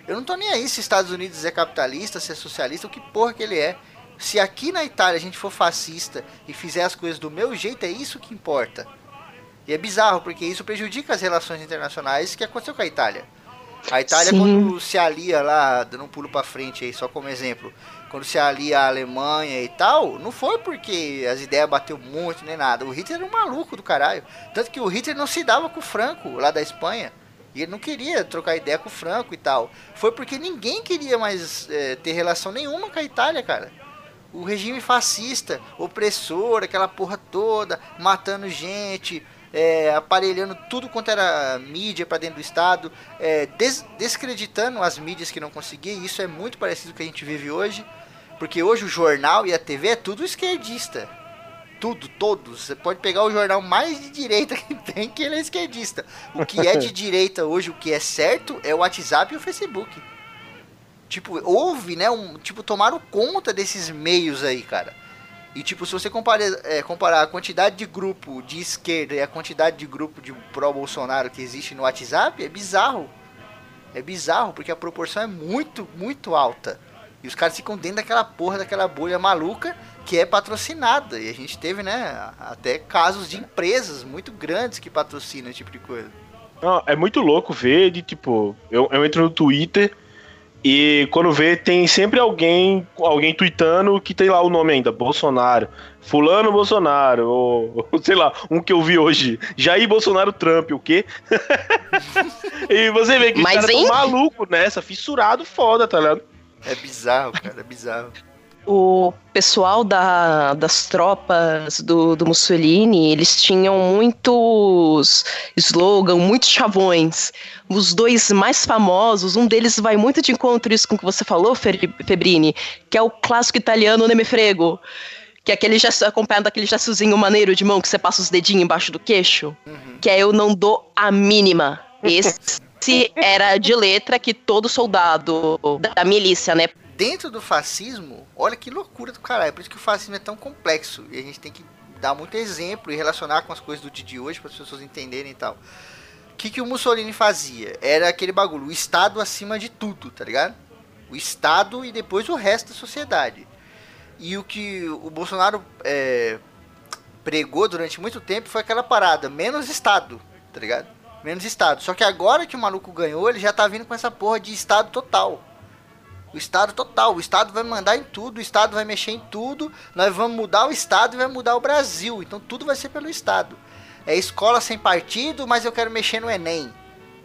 Eu não tô nem aí se Estados Unidos é capitalista, se é socialista, o que porra que ele é. Se aqui na Itália a gente for fascista e fizer as coisas do meu jeito, é isso que importa. E é bizarro, porque isso prejudica as relações internacionais que aconteceu com a Itália. A Itália, Sim. quando se alia lá, dando um pulo pra frente aí, só como exemplo, quando se alia a Alemanha e tal, não foi porque as ideias bateu muito nem nada. O Hitler era um maluco do caralho. Tanto que o Hitler não se dava com o Franco, lá da Espanha. E ele não queria trocar ideia com o Franco e tal. Foi porque ninguém queria mais é, ter relação nenhuma com a Itália, cara. O regime fascista, opressor, aquela porra toda, matando gente, é, aparelhando tudo quanto era mídia para dentro do Estado, é, des descreditando as mídias que não conseguiam. Isso é muito parecido com o que a gente vive hoje, porque hoje o jornal e a TV é tudo esquerdista. Tudo, todos. Você pode pegar o jornal mais de direita que tem, que ele é esquerdista. O que é de direita hoje, o que é certo, é o WhatsApp e o Facebook. Tipo, houve, né? Um, tipo, tomaram conta desses meios aí, cara. E tipo, se você comparar, é, comparar a quantidade de grupo de esquerda e a quantidade de grupo de pró-Bolsonaro que existe no WhatsApp, é bizarro. É bizarro, porque a proporção é muito, muito alta. E os caras ficam dentro daquela porra, daquela bolha maluca que é patrocinada. E a gente teve, né, até casos de empresas muito grandes que patrocinam esse tipo de coisa. Não, é muito louco ver de tipo, eu, eu entro no Twitter e quando vê, tem sempre alguém, alguém tweetando que tem lá o nome ainda, Bolsonaro. Fulano Bolsonaro, ou, ou sei lá, um que eu vi hoje, Jair Bolsonaro Trump, o quê? e você vê que Mas os caras tão maluco nessa, fissurado foda, tá ligado? É bizarro, cara, é bizarro. O pessoal da, das tropas do, do Mussolini, eles tinham muitos slogan, muitos chavões. Os dois mais famosos, um deles vai muito de encontro isso com o que você falou, Fe- Febrini, que é o clássico italiano Nemefrego. Que é aquele gesto, acompanhado daquele gestozinho maneiro de mão que você passa os dedinhos embaixo do queixo. Que é eu não dou a mínima. Esse era de letra que todo soldado da milícia, né, Dentro do fascismo, olha que loucura do caralho. Por isso que o fascismo é tão complexo. E a gente tem que dar muito exemplo e relacionar com as coisas do dia de hoje para as pessoas entenderem e tal. O que, que o Mussolini fazia? Era aquele bagulho, o Estado acima de tudo, tá ligado? O Estado e depois o resto da sociedade. E o que o Bolsonaro é, pregou durante muito tempo foi aquela parada, menos Estado, tá ligado? Menos Estado. Só que agora que o maluco ganhou, ele já tá vindo com essa porra de Estado total. O Estado total. O Estado vai mandar em tudo, o Estado vai mexer em tudo. Nós vamos mudar o Estado e vai mudar o Brasil. Então tudo vai ser pelo Estado. É escola sem partido, mas eu quero mexer no Enem.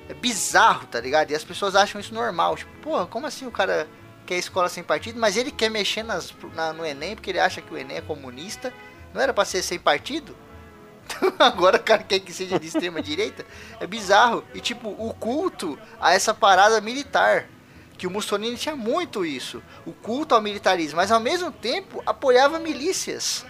É bizarro, tá ligado? E as pessoas acham isso normal. Tipo, porra, como assim o cara quer escola sem partido, mas ele quer mexer nas, na- no Enem porque ele acha que o Enem é comunista? Não era pra ser sem partido? Agora o cara quer que seja de extrema direita? É bizarro. E tipo, o culto a essa parada militar. Que o Mussolini tinha muito isso. O culto ao militarismo. Mas ao mesmo tempo apoiava milícias.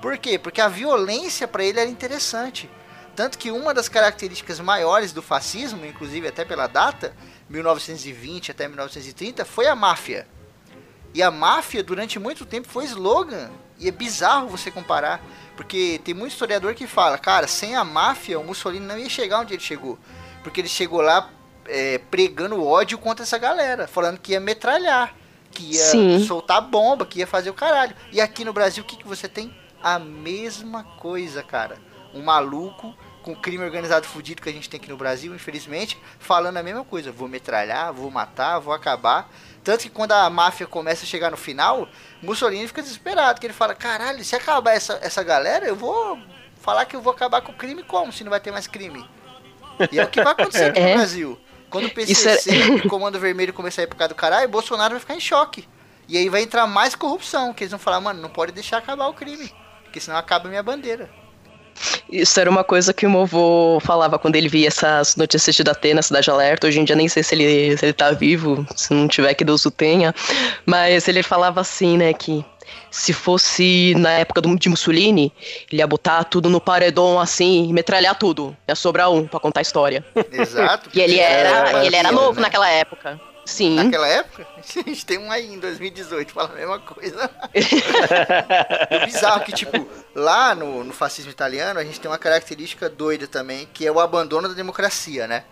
Por quê? Porque a violência para ele era interessante. Tanto que uma das características maiores do fascismo, inclusive até pela data, 1920 até 1930, foi a máfia. E a máfia durante muito tempo foi slogan. E é bizarro você comparar. Porque tem muito historiador que fala, cara, sem a máfia o Mussolini não ia chegar onde ele chegou. Porque ele chegou lá é, pregando ódio contra essa galera, falando que ia metralhar, que ia Sim. soltar bomba, que ia fazer o caralho. E aqui no Brasil, o que, que você tem? A mesma coisa, cara. Um maluco com crime organizado fudido que a gente tem aqui no Brasil, infelizmente, falando a mesma coisa. Vou metralhar, vou matar, vou acabar. Tanto que quando a máfia começa a chegar no final, Mussolini fica desesperado, que ele fala, caralho, se acabar essa, essa galera, eu vou falar que eu vou acabar com o crime como, se não vai ter mais crime? E é o que vai acontecer aqui no É. Brasil. Quando o Isso é- PCC e o Comando Vermelho começar a ir por causa do caralho, Bolsonaro vai ficar em choque. E aí vai entrar mais corrupção, que eles vão falar, mano, não pode deixar acabar o crime, porque senão acaba a minha bandeira. Isso era uma coisa que o meu avô falava quando ele via essas notícias de Datena, Cidade Alerta. Hoje em dia nem sei se ele, se ele tá vivo, se não tiver, que Deus o tenha. Mas ele falava assim, né, que se fosse na época do, de Mussolini, ele ia botar tudo no paredão assim e metralhar tudo. Ia sobrar um pra contar a história. Exato. E ele era, É, ele era novo né? naquela época. Sim. Naquela época, a gente tem um aí em 2018, fala a mesma coisa. é bizarro que, tipo, lá no, no fascismo italiano, a gente tem uma característica doida também, que é o abandono da democracia, né?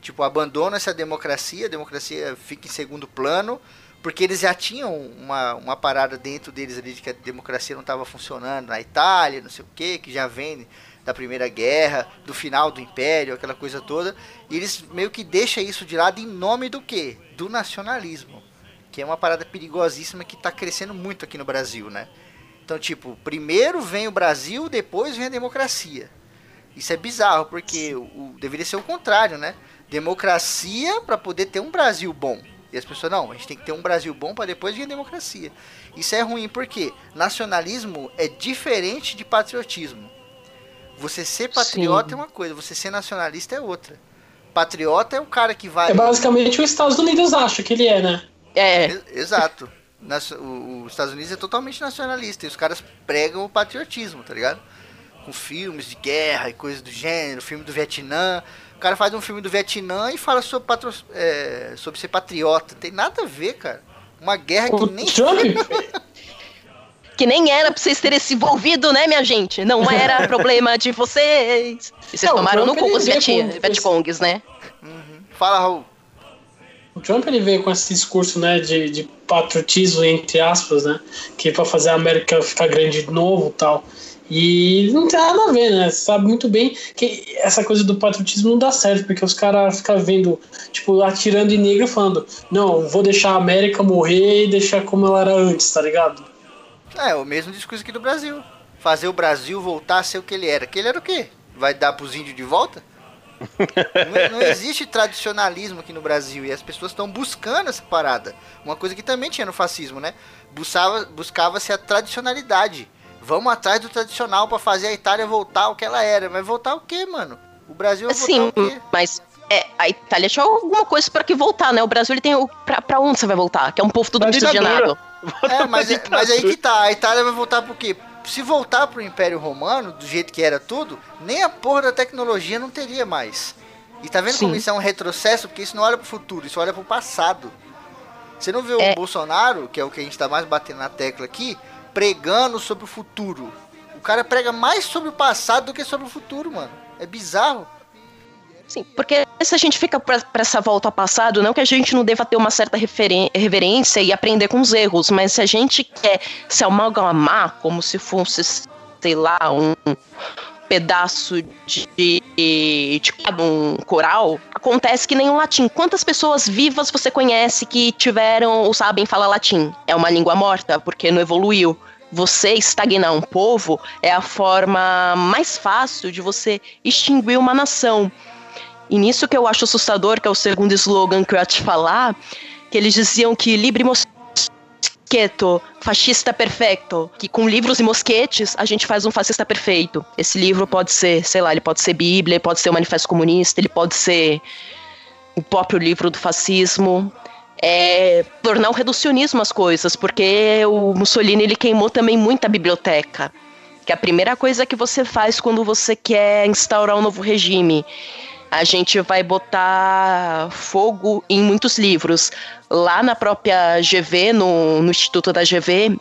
Tipo, abandona-se a democracia, a democracia fica em segundo plano, porque eles já tinham uma, uma parada dentro deles ali de que a democracia não estava funcionando na Itália, não sei o que, que já vem da Primeira Guerra, do final do Império, aquela coisa toda. E eles meio que deixam isso de lado em nome do quê? Do nacionalismo. Que é uma parada perigosíssima que está crescendo muito aqui no Brasil, né? Então, tipo, primeiro vem o Brasil, depois vem a democracia. Isso é bizarro, porque o, o- deveria ser o contrário, né? Democracia para poder ter um Brasil bom. E as pessoas, não, a gente tem que ter um Brasil bom para depois vir a democracia. Isso é ruim porque nacionalismo é diferente de patriotismo. Você ser patriota Sim. é uma coisa, você ser nacionalista é outra. Patriota é o cara que vai. É basicamente o Estados Unidos acha que ele é, né? É, Exato. Os Estados Unidos é totalmente nacionalista e os caras pregam o patriotismo, tá ligado? Com filmes de guerra e coisas do gênero, filme do Vietnã. O cara faz um filme do Vietnã e fala sobre, patro... é, sobre ser patriota. Tem nada a ver, cara. Uma guerra O que nem. Trump, que nem era pra vocês terem se envolvido, né, minha gente? Não era problema de vocês. E vocês Não, tomaram no cu os Vietcongs, né? Fala, Raul. o Trump ele veio com esse discurso, né, de, de patriotismo, entre aspas, né? Que é pra fazer a América ficar grande de novo e tal. E não tem nada a ver, né? Você sabe muito bem que essa coisa do patriotismo não dá certo, porque os caras ficam vendo, tipo, atirando em negro e falando, não, vou deixar a América morrer e deixar como ela era antes, tá ligado? É, o mesmo discurso aqui do Brasil. Fazer o Brasil voltar a ser o que ele era. Que ele era o quê? Vai dar pros índios de volta? não, não existe tradicionalismo aqui no Brasil e as pessoas estão buscando essa parada. Uma coisa que também tinha no fascismo, né? Buscava- Buscava-se a tradicionalidade. Vamos atrás do tradicional pra fazer a Itália voltar ao que ela era. Mas voltar o quê, mano? O Brasil vai Sim, voltar o quê? mas é, a Itália tinha alguma coisa pra que voltar, né? O Brasil ele tem o. Pra, pra onde você vai voltar? Que é um povo tudo Pra miscigenado. É, mas, é- mas aí que tá, a Itália vai voltar por quê? Se voltar pro Império Romano, do jeito que era tudo, nem a porra da tecnologia não teria mais. E tá vendo Sim. como isso é um retrocesso? Porque isso não olha pro futuro, isso olha pro passado. Você não vê o É. Bolsonaro, que é o que a gente tá mais batendo na tecla aqui, pregando sobre o futuro. O cara prega mais sobre o passado do que sobre o futuro, mano. É bizarro. Sim, porque se a gente fica pra essa volta ao passado, não que a gente não deva ter uma certa reverência e aprender com os erros, mas se a gente quer se amalgamar como se fosse, sei lá, um pedaço de, de um coral, acontece que nem o latim. Quantas pessoas vivas você conhece que tiveram ou sabem falar latim? É uma língua morta, porque não evoluiu. Você estagnar um povo é a forma mais fácil de você extinguir uma nação. E nisso que eu acho assustador, que é o segundo slogan que eu ia te falar, que eles diziam que livre mosqueto, fascista perfeito, que com livros e mosquetes a gente faz um fascista perfeito. Esse livro pode ser, sei lá, ele pode ser Bíblia, ele pode ser o Manifesto Comunista, ele pode ser o próprio livro do fascismo. É tornar o reducionismo as coisas, porque o Mussolini ele queimou também muita biblioteca. Que é a primeira coisa que você faz quando você quer instaurar um novo regime. A gente vai botar fogo em muitos livros. Lá na própria GV, no, no Instituto da GV,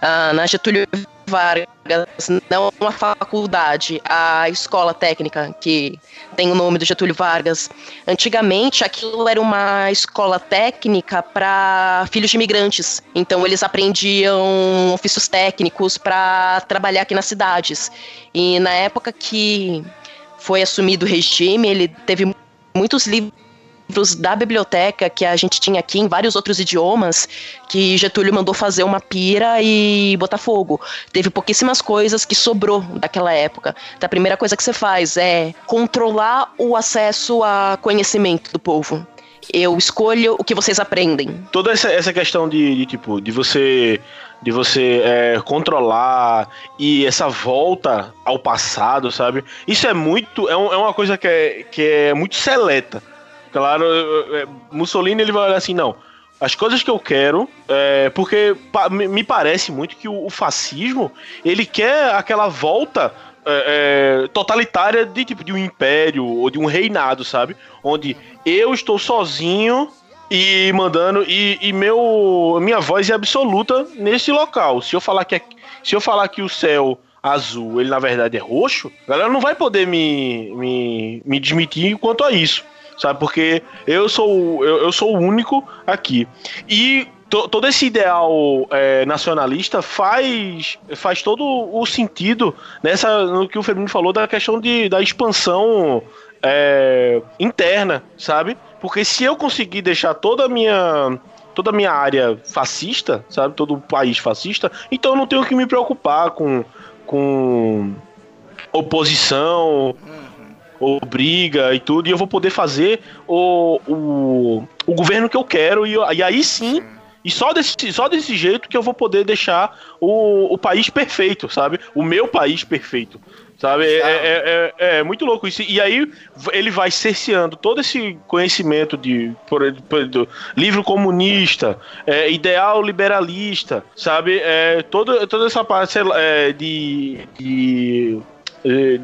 ah, na Getúlio Vargas, não a faculdade, a escola técnica, que tem o nome do Getúlio Vargas. Antigamente, aquilo era uma escola técnica para filhos de imigrantes. Então, eles aprendiam ofícios técnicos para trabalhar aqui nas cidades. E na época que foi assumido o regime, ele teve muitos livros da biblioteca que a gente tinha aqui em vários outros idiomas que Getúlio mandou fazer uma pira e botar fogo. Teve pouquíssimas coisas que sobrou daquela época. Então, a primeira coisa que você faz é controlar o acesso a conhecimento do povo. Eu escolho o que vocês aprendem. Toda essa, essa questão de, de, tipo, de você de você é, controlar e essa volta ao passado, sabe? Isso é muito, é, um- é uma coisa que é, que é muito seleta. Claro, é, Mussolini ele vai olhar assim, não. As coisas que eu quero, é, porque pa- me parece muito que o, o fascismo ele quer aquela volta é, é, totalitária de tipo de um império ou de um reinado, sabe? Onde eu estou sozinho e mandando e, e meu minha voz é absoluta nesse local. Se eu falar que é, se eu falar que o céu azul ele na verdade é roxo, a galera não vai poder me me, me desmentir quanto a isso, sabe? Porque eu sou eu, eu sou o único aqui e to- todo esse ideal é, nacionalista faz faz todo o sentido nessa no que o Febrinho falou da questão de, da expansão é, interna, sabe? Porque se eu conseguir deixar toda a minha toda a minha área fascista, sabe? Todo o país fascista, então eu não tenho que me preocupar com com oposição ou briga e tudo, e eu vou poder fazer o, o, o governo que eu quero, e, e aí sim, e só desse, só desse jeito que eu vou poder deixar o, o país perfeito, sabe? O meu país perfeito. Sabe? É, é, é, é, muito louco isso. E aí ele vai cerceando todo esse conhecimento de por, por, do livro comunista, é, ideal liberalista, sabe? É, todo, toda essa parte é, de, de,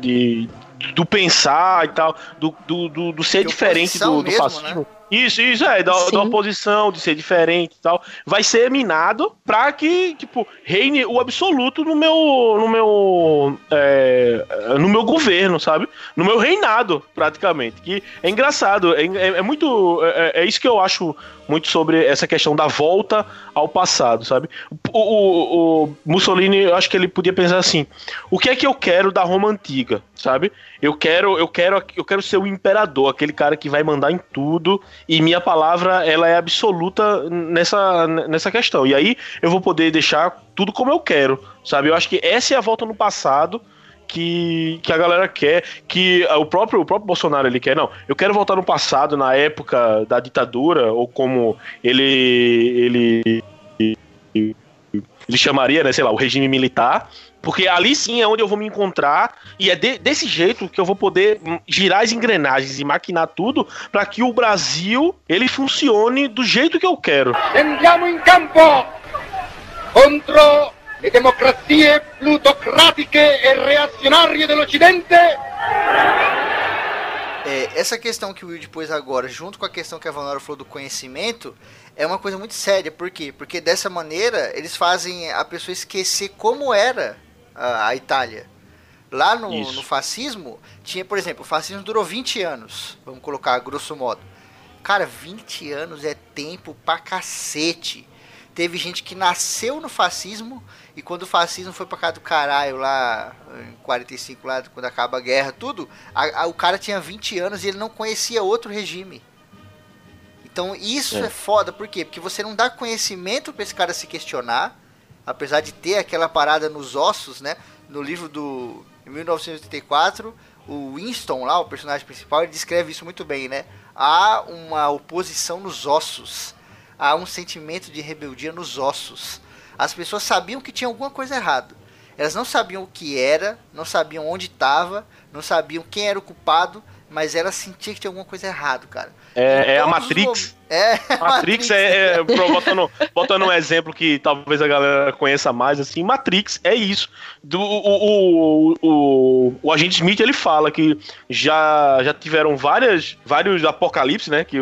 de, do pensar e tal, do, do, do, do ser diferente do, do mesmo, fascismo. Né? Isso, isso, é, da, da, oposição, de ser diferente e tal. Vai ser minado pra que, tipo, reine o absoluto no meu. no meu. É, no meu governo, sabe? No meu reinado, praticamente. Que é engraçado, é, é, é muito. É, é, isso que eu acho muito sobre essa questão da volta ao passado, sabe? O, o, o, Mussolini, eu acho que ele podia pensar assim: o que é que eu quero da Roma antiga, sabe? Eu quero, eu quero, eu quero ser o imperador, aquele cara que vai mandar em tudo e minha palavra ela é absoluta nessa, nessa questão. E aí eu vou poder deixar tudo como eu quero, sabe? Eu acho que essa é a volta no passado que, que a galera quer, que o próprio, o próprio Bolsonaro ele quer. Não, eu quero voltar no passado, na época da ditadura, ou como ele, ele, ele chamaria, né, sei lá, o regime militar, porque ali sim é onde eu vou me encontrar e é de, desse jeito que eu vou poder girar as engrenagens e maquinar tudo para que o Brasil ele funcione do jeito que eu quero. Andiamo em campo contra le democrazie plutocratiche e reazionarie dell'Occidente. É, essa questão que o Will pôs agora, junto com a questão que a Vanora falou do conhecimento, é uma coisa muito séria. Por quê? Porque dessa maneira eles fazem a pessoa esquecer como era a, a Itália. Lá no, no, fascismo, tinha, por exemplo, o fascismo durou 20 anos, vamos colocar grosso modo. Cara, 20 anos é tempo pra cacete. Teve gente que nasceu no fascismo e quando o fascismo foi pra cá do caralho lá, em 45 lá, quando acaba a guerra, tudo, a, a, o cara tinha 20 anos e ele não conhecia outro regime. Então isso é. é foda, por quê? Porque você não dá conhecimento para esse cara se questionar, apesar de ter aquela parada nos ossos, né? No livro do 1984, o Winston lá, o personagem principal, ele descreve isso muito bem, né? Há uma oposição nos ossos, há um sentimento de rebeldia nos ossos. As pessoas sabiam que tinha alguma coisa errada. Elas não sabiam o que era, não sabiam onde estava, não sabiam quem era o culpado, mas elas sentiam que tinha alguma coisa errada, cara. É, é a Matrix. É, a Matrix é, é botando, botando um exemplo que talvez a galera conheça mais, assim, Matrix é isso. Do, o, o, o, o agente Smith ele fala que já, já tiveram várias, vários apocalipse, né? Que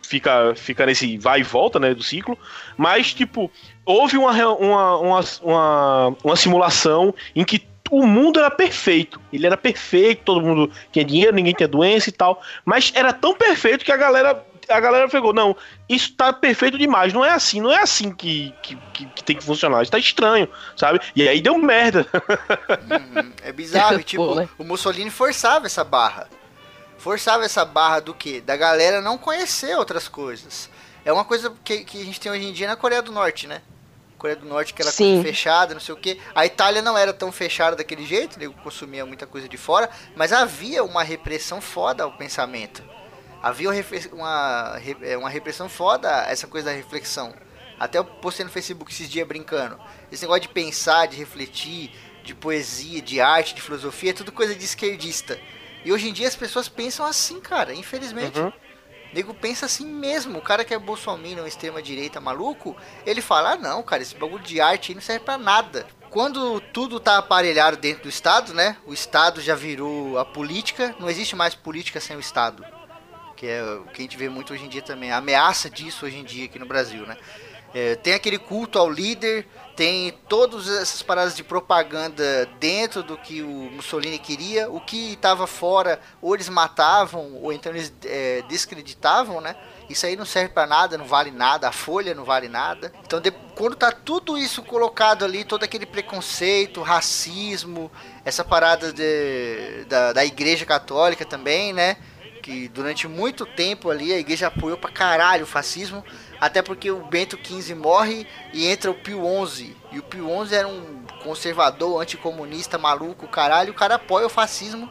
fica, fica nesse vai e volta, né? Do ciclo. Mas, tipo, houve uma, uma, uma, uma, uma simulação em que o mundo era perfeito. Ele era perfeito, todo mundo tinha dinheiro, ninguém tinha doença e tal. Mas era tão perfeito que a galera. A galera pegou, não, isso tá perfeito demais, não é assim, não é assim que, que, que, que tem que funcionar, isso tá estranho, sabe? E aí deu merda. Uhum, é bizarro, tipo, Pô, né? o Mussolini forçava essa barra. Forçava essa barra do quê? Da galera não conhecer outras coisas. É uma coisa que, que a gente tem hoje em dia na Coreia do Norte, né? Coreia do Norte, que era fechada, não sei o que. A Itália não era tão fechada daquele jeito, ele consumia muita coisa de fora, mas havia uma repressão foda ao pensamento. Havia uma, é, uma repressão foda essa coisa da reflexão. Até eu postei no Facebook esses dias brincando. Esse negócio de pensar, de refletir, de poesia, de arte, de filosofia, é tudo coisa de esquerdista. E hoje em dia as pessoas pensam assim, cara, infelizmente. Uhum nego pensa assim mesmo. O cara que é bolsominion, extrema direita maluco, ele fala: ah, não, cara, esse bagulho de arte aí não serve pra nada. Quando tudo tá aparelhado dentro do Estado, né? O Estado já virou a política, não existe mais política sem o Estado. Que é o que a gente vê muito hoje em dia também, a ameaça disso hoje em dia aqui no Brasil, né? É, tem aquele culto ao líder, tem todas essas paradas de propaganda dentro do que o Mussolini queria, o que estava fora, ou eles matavam, ou então eles é, descreditavam, né? Isso aí não serve para nada, não vale nada, a folha não vale nada. Então, de, quando tá tudo isso colocado ali, todo aquele preconceito, racismo, essa parada de, da, da igreja católica também, né? Que durante muito tempo ali a igreja apoiou pra caralho o fascismo até porque o Bento XV morre e entra o Pio XI. E o Pio XI era um conservador, anticomunista, maluco, caralho. O cara apoia o fascismo.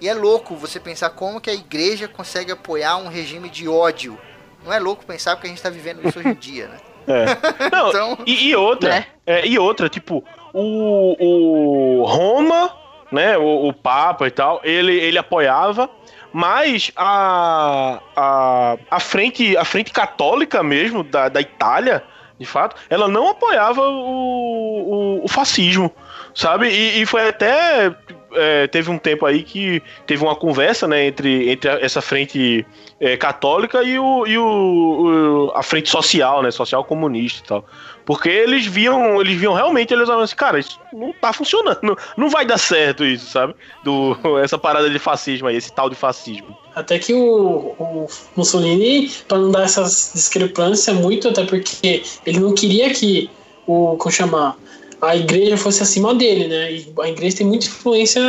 E é louco você pensar como que a igreja consegue apoiar um regime de ódio. Não é louco pensar porque a gente está vivendo isso hoje em dia, né? É. Não, então, e, e, outra, né? é, e outra, tipo, o, o Roma né, o, o Papa e tal, ele, ele apoiava, mas a, a, a, frente, a frente católica mesmo da, da Itália, de fato, ela não apoiava o, o, o fascismo, sabe? E, e foi até. É, teve um tempo aí que teve uma conversa né, entre, entre essa frente é, católica e, o, e o, o, a frente social, né? Social comunista e tal. Porque eles viam, eles viam realmente, eles falavam assim, cara, isso não tá funcionando, não, vai dar certo isso, sabe? Do, essa parada de fascismo aí, esse tal de fascismo. Até que o, o Mussolini, para não dar essas discrepâncias muito, até porque ele não queria que o, como chamar, a igreja fosse acima dele, né? E a igreja tem muita influência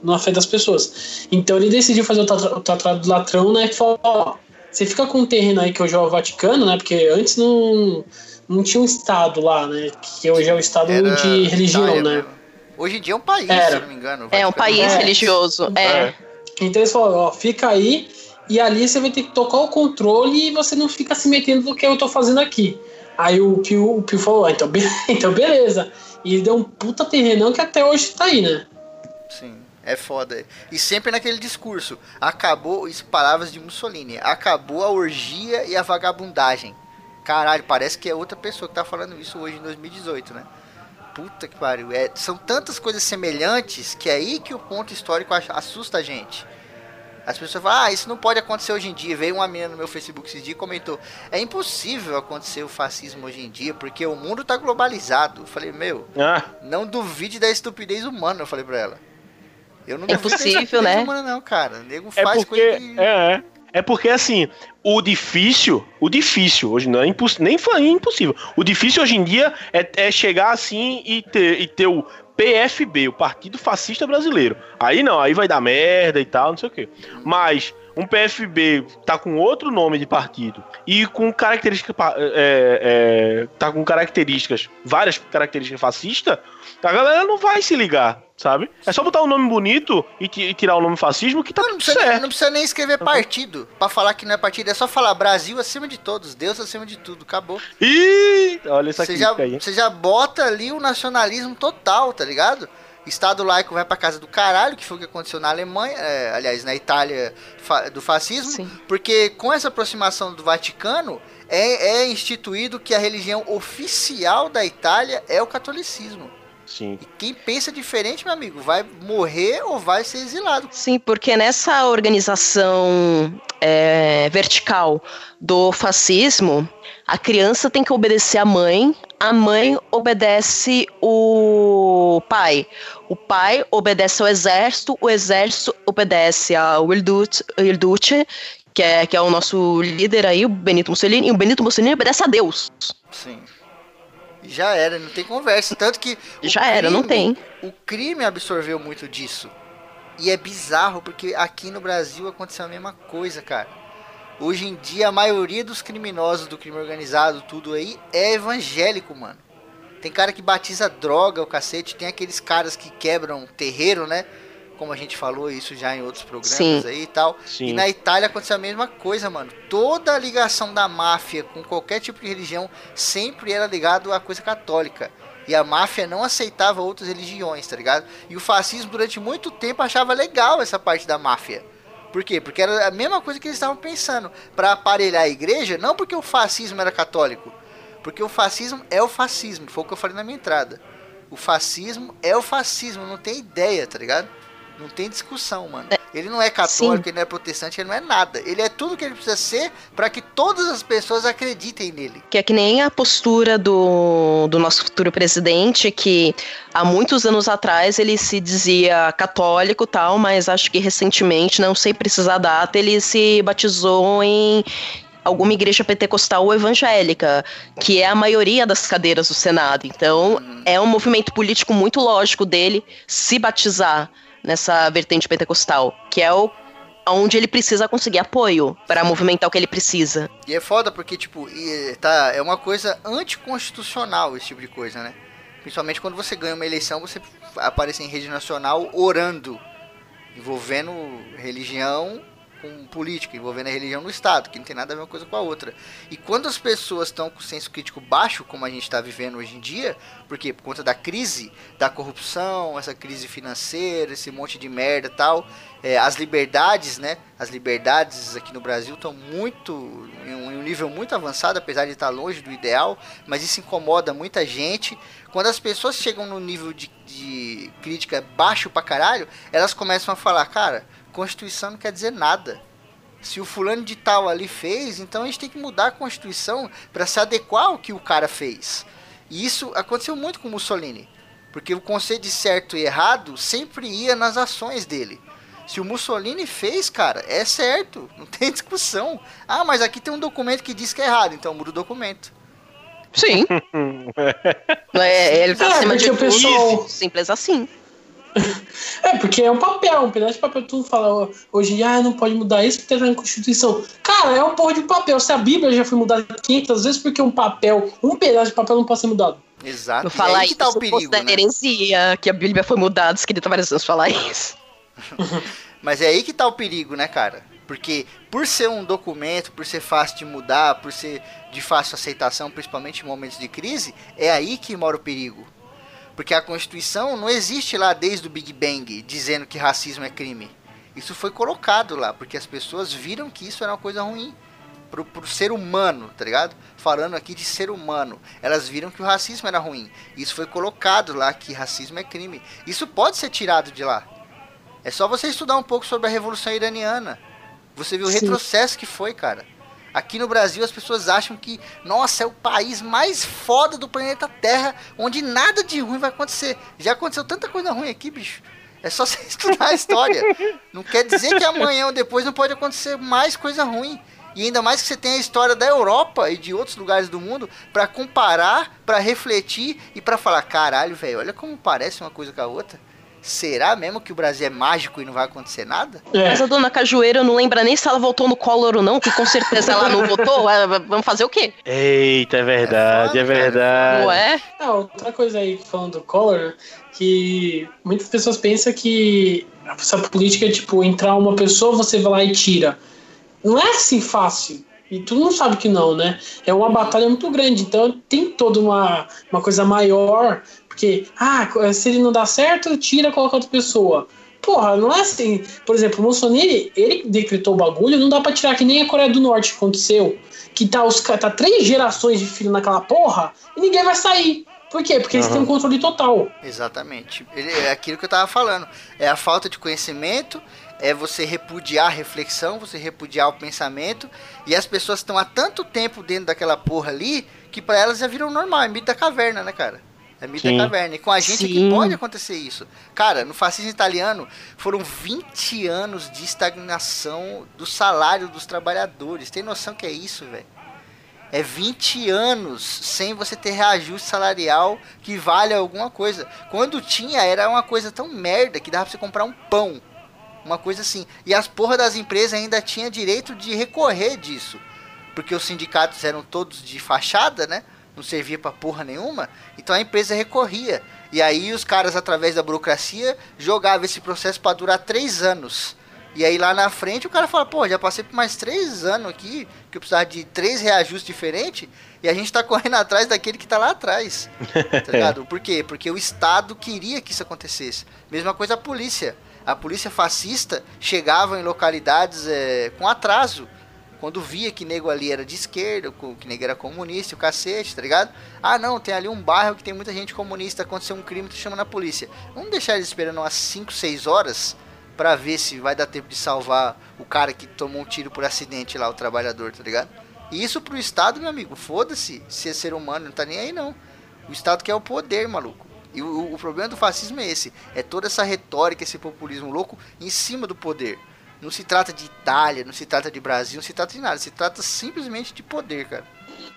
na fé das pessoas. Então ele decidiu fazer o tratado do latrão, né? Que falou, ó, você fica com um terreno aí que hoje é o Vaticano, né? Porque antes não não tinha um estado lá, né? Que hoje é o estado Era de religião, né? Hoje em dia é um país, Era. se não me engano. É um país é. religioso, é. é. Então eles falaram, ó, fica aí e ali você vai ter que tocar o controle e você não fica se metendo no que eu tô fazendo aqui. Aí o Pio, o Pio falou, ah, então, be então beleza. E ele deu um puta terrenão que até hoje tá aí, né? Sim, é foda. E sempre naquele discurso, acabou, isso palavras de Mussolini, acabou a orgia e a vagabundagem. Caralho, parece que é outra pessoa que tá falando isso hoje em 2018, né? Puta que pariu. É, são tantas coisas semelhantes que é aí que o ponto histórico assusta a gente. As pessoas falam, ah, isso não pode acontecer hoje em dia. Veio uma menina no meu Facebook esses dias e comentou: é impossível acontecer o fascismo hoje em dia, porque o mundo tá globalizado. Eu falei, meu, ah. não duvide da estupidez humana, eu falei pra ela. Eu não é duvido da estupidez né? humana, não, cara. O nego é faz porque, coisa que... É, é. É porque assim, o difícil, o difícil hoje não é imposs, nem foi impossível. O difícil hoje em dia é, é chegar assim e ter, e ter o PFB, o Partido Fascista Brasileiro. Aí não, aí vai dar merda e tal, não sei o quê. Mas um PFB tá com outro nome de partido e com características é, é, tá com características, várias características fascistas, a galera não vai se ligar, sabe? É só botar um nome bonito e, e tirar o nome fascismo que tá não, tudo precisa, certo. Não precisa nem escrever partido para falar que não é partido, é só falar Brasil acima de todos, Deus acima de tudo, acabou. Ih, olha isso aqui. Você já, você já bota ali o nacionalismo total, tá ligado? Estado laico vai pra casa do caralho, que foi o que aconteceu na Alemanha, é, aliás, na Itália fa do fascismo, Sim. porque com essa aproximação do Vaticano é, é instituído que a religião oficial da Itália é o catolicismo. Sim. E quem pensa diferente, meu amigo, vai morrer ou vai ser exilado. Sim, porque nessa organização é, vertical do fascismo, a criança tem que obedecer à mãe, a mãe obedece o pai, o pai obedece ao exército, o exército obedece ao Il Duce, que é, que é o nosso líder aí, o Benito Mussolini, e o Benito Mussolini obedece a Deus. Sim. Já era, não tem conversa. Tanto que. Já crime, era, não tem. O crime absorveu muito disso. E é bizarro, porque aqui no Brasil aconteceu a mesma coisa, cara. Hoje em dia, a maioria dos criminosos do crime organizado, tudo aí, é evangélico, mano. Tem cara que batiza droga, o cacete. Tem aqueles caras que quebram terreiro, né? como a gente falou isso já em outros programas Sim. aí e tal. Sim. E na Itália aconteceu a mesma coisa, mano. Toda a ligação da máfia com qualquer tipo de religião sempre era ligado à coisa católica. E a máfia não aceitava outras religiões, tá ligado? E o fascismo durante muito tempo achava legal essa parte da máfia. Por quê? Porque era a mesma coisa que eles estavam pensando. para aparelhar a igreja, não porque o fascismo era católico. Porque o fascismo é o fascismo. Foi o que eu falei na minha entrada. O fascismo é o fascismo, não tem ideia, tá ligado? Não tem discussão, mano. É, ele não é católico, Sim. ele não é protestante, ele não é nada. Ele é tudo que ele precisa ser para que todas as pessoas acreditem nele. Que é que nem a postura do, do nosso futuro presidente, que há muitos anos atrás ele se dizia católico tal, mas acho que recentemente, não sei precisar a data, ele se batizou em alguma igreja pentecostal ou evangélica, que é a maioria das cadeiras do Senado. Então, uhum. é um movimento político muito lógico dele se batizar nessa vertente pentecostal, que é o onde ele precisa conseguir apoio para movimentar o que ele precisa. E é foda porque, tipo, tá, é uma coisa anticonstitucional esse tipo de coisa, né? Principalmente quando você ganha uma eleição, você aparece em rede nacional orando, envolvendo religião com política, envolvendo a religião no Estado, que não tem nada a ver uma coisa com a outra. E quando as pessoas estão com senso crítico baixo, como a gente está vivendo hoje em dia, porque por conta da crise, da corrupção, essa crise financeira, esse monte de merda tal, é, as liberdades, né? As liberdades aqui no Brasil estão muito em um nível muito avançado, apesar de estar longe do ideal, mas isso incomoda muita gente. Quando as pessoas chegam no nível de, de crítica baixo pra caralho, elas começam a falar, cara, Constituição não quer dizer nada. Se o fulano de tal ali fez, então a gente tem que mudar a Constituição para se adequar ao que o cara fez. E isso aconteceu muito com Mussolini, porque o conceito de certo e errado sempre ia nas ações dele. Se o Mussolini fez, cara, é certo, não tem discussão. Ah, mas aqui tem um documento que diz que é errado, então muda o documento. Sim. é, ele tá É, acima de tudo. pessoal- Simples assim. É, porque é um papel, um pedaço de papel. Tu fala hoje, ah, não pode mudar isso porque tá na Constituição. Cara, é um porra de papel. Se a Bíblia já foi mudada 500 vezes, porque um papel, um pedaço de papel não pode ser mudado. Exato. Não falar aí isso que tá o perigo, né? heresia, que a Bíblia foi mudada, escrita várias vezes falar isso. Mas é aí que tá o perigo, né, cara? Porque por ser um documento, por ser fácil de mudar, por ser de fácil aceitação, principalmente em momentos de crise, é aí que mora o perigo. Porque a Constituição não existe lá desde o Big Bang dizendo que racismo é crime. Isso foi colocado lá, porque as pessoas viram que isso era uma coisa ruim pro, pro ser humano, tá ligado? Falando aqui de ser humano. Elas viram que o racismo era ruim. Isso foi colocado lá, que racismo é crime. Isso pode ser tirado de lá. É só você estudar um pouco sobre a Revolução Iraniana. Você viu o Sim. retrocesso que foi, cara. Aqui no Brasil as pessoas acham que, nossa, é o país mais foda do planeta Terra, onde nada de ruim vai acontecer. Já aconteceu tanta coisa ruim aqui, bicho. É só você estudar a história. Não quer dizer que amanhã ou depois não pode acontecer mais coisa ruim. E ainda mais que você tem a história da Europa e de outros lugares do mundo pra comparar, pra refletir e pra falar, caralho, velho, olha como parece uma coisa com a outra. Será mesmo que o Brasil é mágico e não vai acontecer nada? É. Mas a dona Cajueira não lembra nem se ela votou no Collor ou não, que com certeza ela não votou. Ah, Vamos fazer o quê? Eita, é verdade, É é, foda, cara, verdade. Não é? Ah, outra coisa aí, falando do Collor, que muitas pessoas pensam que essa política é tipo, entrar uma pessoa, você vai lá e tira. Não é assim fácil. E tu não sabe que não, né? É uma batalha muito grande, então tem toda uma, uma coisa maior, porque, ah, se ele não dá certo, tira, coloca outra pessoa. Porra, não é assim. Por exemplo, o Mussolini, ele decretou o bagulho, não dá pra tirar que nem a Coreia do Norte aconteceu. Que tá, os, tá três gerações de filho naquela porra e ninguém vai sair. Por quê? Porque eles Aham. têm um controle total. Exatamente. Ele, é aquilo que eu tava falando. É a falta de conhecimento, é você repudiar a reflexão, você repudiar o pensamento. E as pessoas estão há tanto tempo dentro daquela porra ali que pra elas já viram normal. É mito da caverna, né, cara? É mito Sim. da caverna. E com a gente é que pode acontecer isso. Cara, no fascismo italiano foram 20 anos de estagnação do salário dos trabalhadores. Tem noção que é isso, velho? É 20 anos sem você ter reajuste salarial que vale alguma coisa. Quando tinha, era uma coisa tão merda que dava pra você comprar um pão. Uma coisa assim. E as porra das empresas ainda tinha direito de recorrer disso. Porque os sindicatos eram todos de fachada, né? Não servia pra porra nenhuma. Então a empresa recorria. E aí os caras, através da burocracia, jogavam esse processo pra durar três anos. E aí lá na frente o cara fala, pô, já passei por mais três anos aqui, que eu precisava de três reajustes diferentes, e a gente tá correndo atrás daquele que tá lá atrás. Tá ligado? Por quê? Porque o Estado queria que isso acontecesse. Mesma coisa a polícia. A polícia fascista chegava em localidades é, com atraso. Quando via que nego ali era de esquerda, que nego era comunista, o cacete, tá ligado? Ah, não, tem ali um bairro que tem muita gente comunista, aconteceu um crime, tu chama na polícia. Vamos deixar eles esperando umas 5, 6 horas pra ver se vai dar tempo de salvar o cara que tomou um tiro por acidente lá, o trabalhador, tá ligado? E isso pro Estado, meu amigo, foda-se se é ser humano, não tá nem aí não. O Estado quer o poder, maluco. E o, o problema do fascismo é esse: é toda essa retórica, esse populismo louco em cima do poder. Não se trata de Itália, não se trata de Brasil, não se trata de nada. Se trata simplesmente de poder, cara.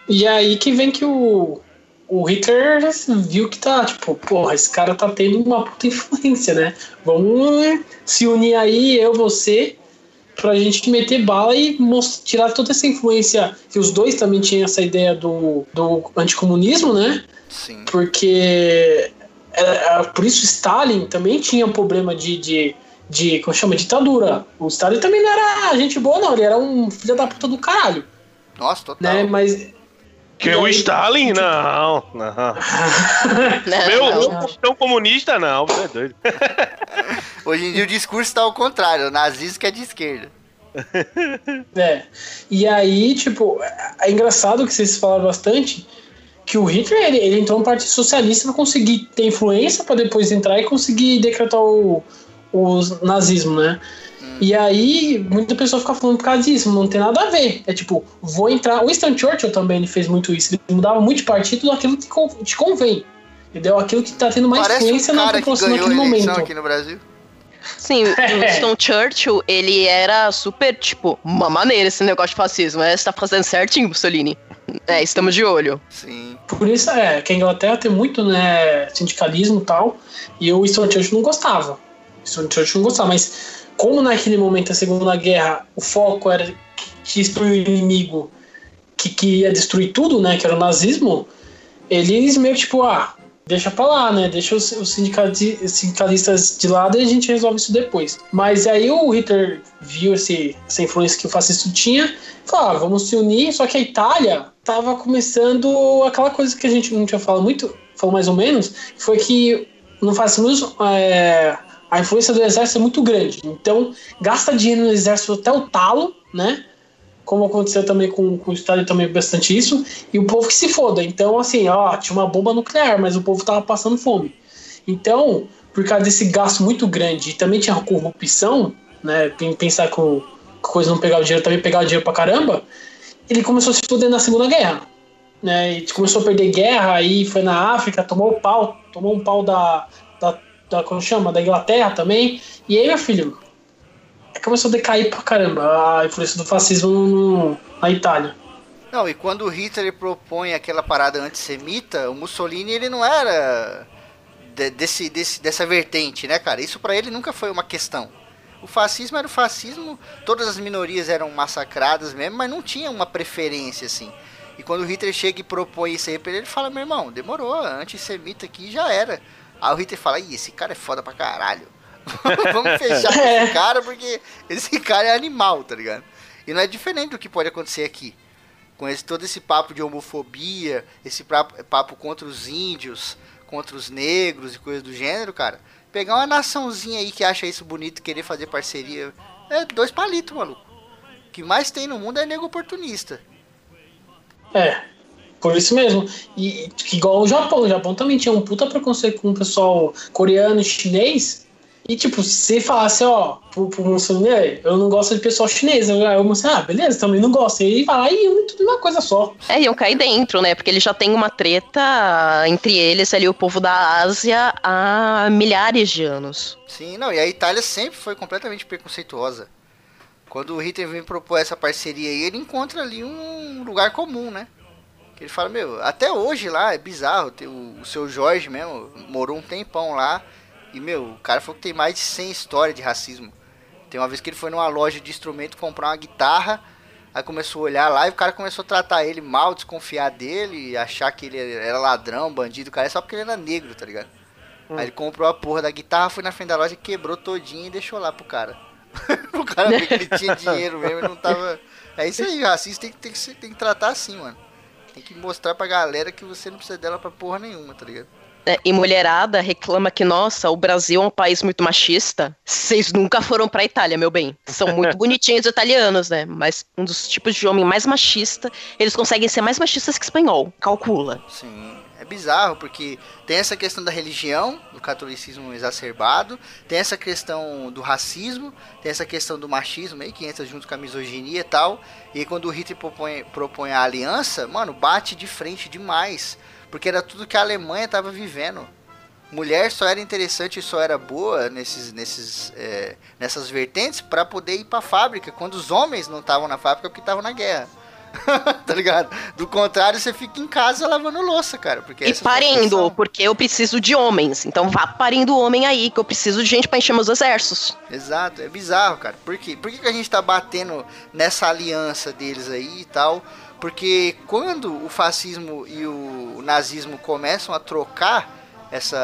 E aí que vem que o, o Hitler viu que tá, tipo, porra, esse cara tá tendo uma puta influência, né? Vamos se unir aí, eu, você, pra gente meter bala e mos- tirar toda essa influência. Que os dois também tinham essa ideia do, do anticomunismo, né? Sim. Porque. é, é, por isso Stalin também tinha um problema de, de, de como chama, ditadura. O Stalin também não era gente boa, não. Ele era um filho da puta do caralho. Nossa, total. Né? Mas. Que E o Stalin? Não, não. Né? Meu, Não. comunista, não. Você é doido. Hoje em dia o discurso tá ao contrário, o nazismo que é de esquerda. É. E aí, tipo, é engraçado que vocês falaram bastante que o Hitler ele, ele entrou no Partido Socialista para conseguir ter influência para depois entrar e conseguir decretar o, o nazismo, né? E aí, muita pessoa fica falando por causa disso, não tem nada a ver. É tipo, vou entrar. O Winston Churchill também ele fez muito isso. Ele mudava muito de partido daquilo que te convém. Entendeu? Aquilo que tá tendo mais Parece influência um na população naquele momento. aqui no Brasil. Sim, o Winston Churchill, ele era super, tipo, uma maneira esse negócio de fascismo. É, você tá fazendo certinho, Mussolini. É, estamos de olho. Sim. Por isso é que a Inglaterra tem muito né, sindicalismo e tal, e o Winston Churchill não gostava. O Winston Churchill não gostava, mas como naquele momento da Segunda Guerra o foco era destruir o inimigo que, ia destruir tudo, né, que era o nazismo, eles meio que tipo, ah, deixa pra lá, né, deixa os, os sindicalistas de lado e a gente resolve isso depois. Mas aí o Hitler viu esse, essa influência que o fascismo tinha e falou, ah, vamos se unir, só que a Itália tava começando aquela coisa que a gente não tinha falado muito, falou mais ou menos, foi que no fascismo é, a influência do exército é muito grande. Então, gasta dinheiro no exército até o talo, né? Como aconteceu também com, com o Stalin também bastante isso, e o povo que se foda. Então, assim, ó, tinha uma bomba nuclear, mas o povo tava passando fome. Então, por causa desse gasto muito grande, e também tinha corrupção, né? Pensar que o- coisa não pegava dinheiro, também pegava dinheiro pra caramba, ele começou a se foder na Segunda Guerra. Né, e começou a perder guerra, aí foi na África, tomou pau, tomou um pau da, da, da como chama, da Inglaterra também. E aí, meu filho, começou a decair pra caramba a influência do fascismo no- na Itália. Não, e quando o Hitler propõe aquela parada antissemita, o Mussolini ele não era de- desse, desse, dessa vertente, né, cara? Isso pra ele nunca foi uma questão. O fascismo era o fascismo, todas as minorias eram massacradas mesmo, mas não tinha uma preferência assim. E quando o Hitler chega e propõe isso aí pra ele, ele fala: meu irmão, demorou, antissemita aqui já era. Aí o Hitler fala: ih, esse cara é foda pra caralho. Vamos fechar com É. esse cara porque esse cara é animal, tá ligado? E não é diferente do que pode acontecer aqui com esse, todo esse papo de homofobia, esse papo, papo contra os índios, contra os negros e coisas do gênero, cara. Pegar uma naçãozinha aí que acha isso bonito e querer fazer parceria. É dois palitos, maluco. O que mais tem no mundo é nego oportunista. É, por isso mesmo. E igual o Japão, o Japão também tinha um puta preconceito com o pessoal coreano e chinês. E tipo, se falasse, ó, pro, pro Mussolini, "Ei, eu não gosto de pessoal chinês, aí o Mussolini, ah, beleza, também não gosto. E ele vai lá e une tudo numa coisa só. É, iam cair dentro, né? Porque ele já tem uma treta entre eles ali, o povo da Ásia, há milhares de anos. Sim, não, e a Itália sempre foi completamente preconceituosa. Quando o Hitler vem propor essa parceria aí, ele encontra ali um lugar comum, né? Ele fala, meu, até hoje lá é bizarro, o, o seu Jorge mesmo morou um tempão lá, e meu, o cara falou que tem mais de 100 histórias de racismo. Tem uma vez que ele foi numa loja de instrumento comprar uma guitarra, aí começou a olhar lá e o cara começou a tratar ele mal, desconfiar dele, achar que ele era ladrão, bandido, cara, só porque ele era negro, tá ligado? Aí ele comprou a porra da guitarra, foi na frente da loja, quebrou todinho e deixou lá pro cara. o cara ver que ele tinha dinheiro mesmo e não tava. É isso aí, racista tem, tem, que, tem que tratar assim, mano. Tem que mostrar pra galera que você não precisa dela pra porra nenhuma, tá ligado? É, e mulherada reclama que, nossa, o Brasil é um país muito machista. Vocês nunca foram pra Itália, meu bem. São muito bonitinhos os italianos, né? Mas um dos tipos de homem mais machista, eles conseguem ser mais machistas que espanhol. Calcula. Sim, bizarro porque tem essa questão da religião, do catolicismo exacerbado, tem essa questão do racismo, tem essa questão do machismo aí que entra junto com a misoginia e tal. E quando o Hitler propõe, propõe a aliança, mano, bate de frente demais, porque era tudo que a Alemanha tava vivendo. Mulher só era interessante e só era boa nesses, nesses, é, nessas vertentes para poder ir pra fábrica, quando os homens não estavam na fábrica porque estavam na guerra. tá ligado? Do contrário, você fica em casa lavando louça, cara. Porque E é parindo, função. porque eu preciso de homens. Então vá parindo homem aí, que eu preciso de gente pra encher meus exércitos. Exato, é bizarro, cara. Por quê? Por que, que a gente tá batendo nessa aliança deles aí e tal? Porque quando o fascismo e o nazismo começam a trocar essa,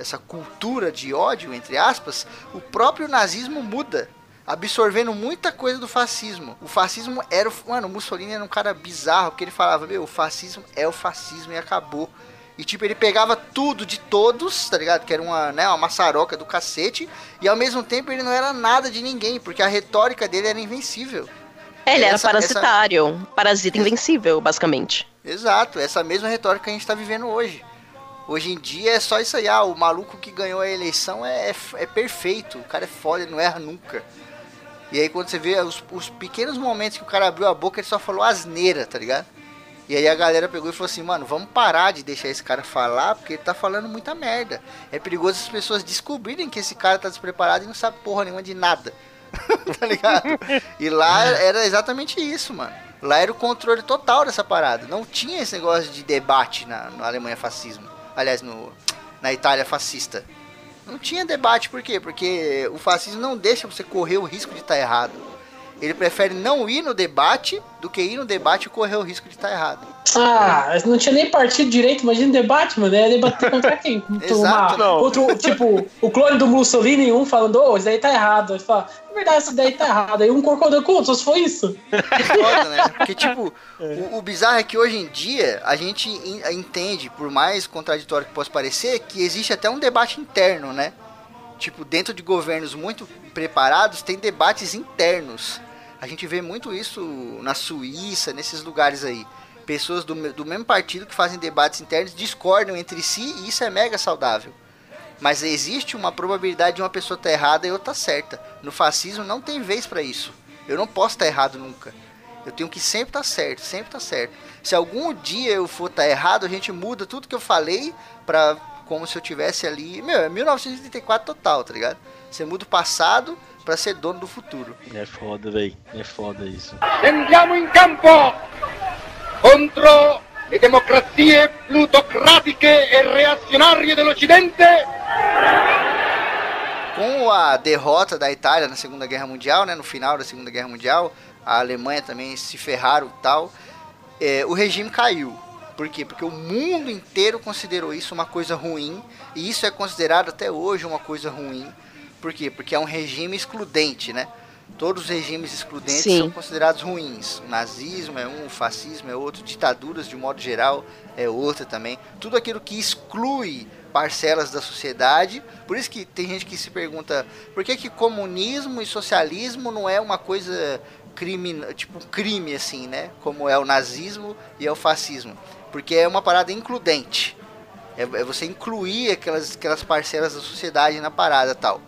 essa cultura de ódio, entre aspas, o próprio nazismo muda. Absorvendo muita coisa do fascismo. O fascismo era. O, mano, o Mussolini era um cara bizarro, porque ele falava: Meu, o fascismo é o fascismo e acabou. E tipo, ele pegava tudo de todos, tá ligado? Que era uma, né, uma maçaroca do cacete. E ao mesmo tempo ele não era nada de ninguém, porque a retórica dele era invencível. É, ele essa, era parasitário, essa... parasita invencível, basicamente. Exato, essa mesma retórica que a gente tá vivendo hoje. Hoje em dia é só isso aí, ah, o maluco que ganhou a eleição é, é, é perfeito, o cara é foda, ele não erra nunca. E aí quando você vê os, os, pequenos momentos que o cara abriu a boca, ele só falou asneira, tá ligado? E aí a galera pegou e falou assim, mano, vamos parar de deixar esse cara falar, porque ele tá falando muita merda. É perigoso as pessoas descobrirem que esse cara tá despreparado e não sabe porra nenhuma de nada. tá ligado? E lá era exatamente isso, mano. Lá era o controle total dessa parada. Não tinha esse negócio de debate na, na Alemanha fascismo. Aliás, no, na Itália fascista. Não tinha debate, por quê? Porque o fascismo não deixa você correr o risco de estar tá errado. Ele prefere não ir no debate do que ir no debate e correr o risco de estar tá errado. Ah, não tinha nem partido direito, imagina o debate, mano. Ia debater contra quem? Exato, uma, outro, tipo, o clone do Mussolini, um falando, ô, oh, isso daí tá errado. Aí fala, na verdade, isso daí tá errado. Aí um concordou com o outro, só se foi isso. Que foda, né? Porque, tipo, o, o, bizarro é que hoje em dia a gente entende, por mais contraditório que possa parecer, que existe até um debate interno, né? Tipo, dentro de governos muito preparados, tem debates internos. A gente vê muito isso na Suíça, nesses lugares aí pessoas do, do mesmo partido que fazem debates internos discordam entre si e isso é mega saudável. Mas existe uma probabilidade de uma pessoa estar tá errada e outra tá certa. No fascismo não tem vez para isso. Eu não posso estar tá errado nunca. Eu tenho que sempre estar tá certo, sempre estar tá certo. Se algum dia eu for estar errado, a gente muda tudo que eu falei para como se eu tivesse ali, meu, é 1984 total, tá ligado? Você muda o passado para ser dono do futuro. É foda, velho. É foda isso. Andiamo em campo! contro le democrazie plutocratiche e reazionarie dell'Occidente. Com a derrota da Itália na Segunda Guerra Mundial, né, no final da Segunda Guerra Mundial, a Alemanha também se ferraram e tal, é, o regime caiu. Por quê? Porque o mundo inteiro considerou isso uma coisa ruim, e isso é considerado até hoje uma coisa ruim. Por quê? Porque é um regime excludente, né? todos os regimes excludentes Sim. são considerados ruins. O nazismo é um, o fascismo é outro, ditaduras de modo geral é outra também. Tudo aquilo que exclui parcelas da sociedade. Por isso que tem gente que se pergunta por que, que comunismo e socialismo não é uma coisa crime, tipo crime assim, né? Como é o nazismo e é o fascismo. Porque é uma parada includente. É, é você incluir aquelas, aquelas parcelas da sociedade na parada tal.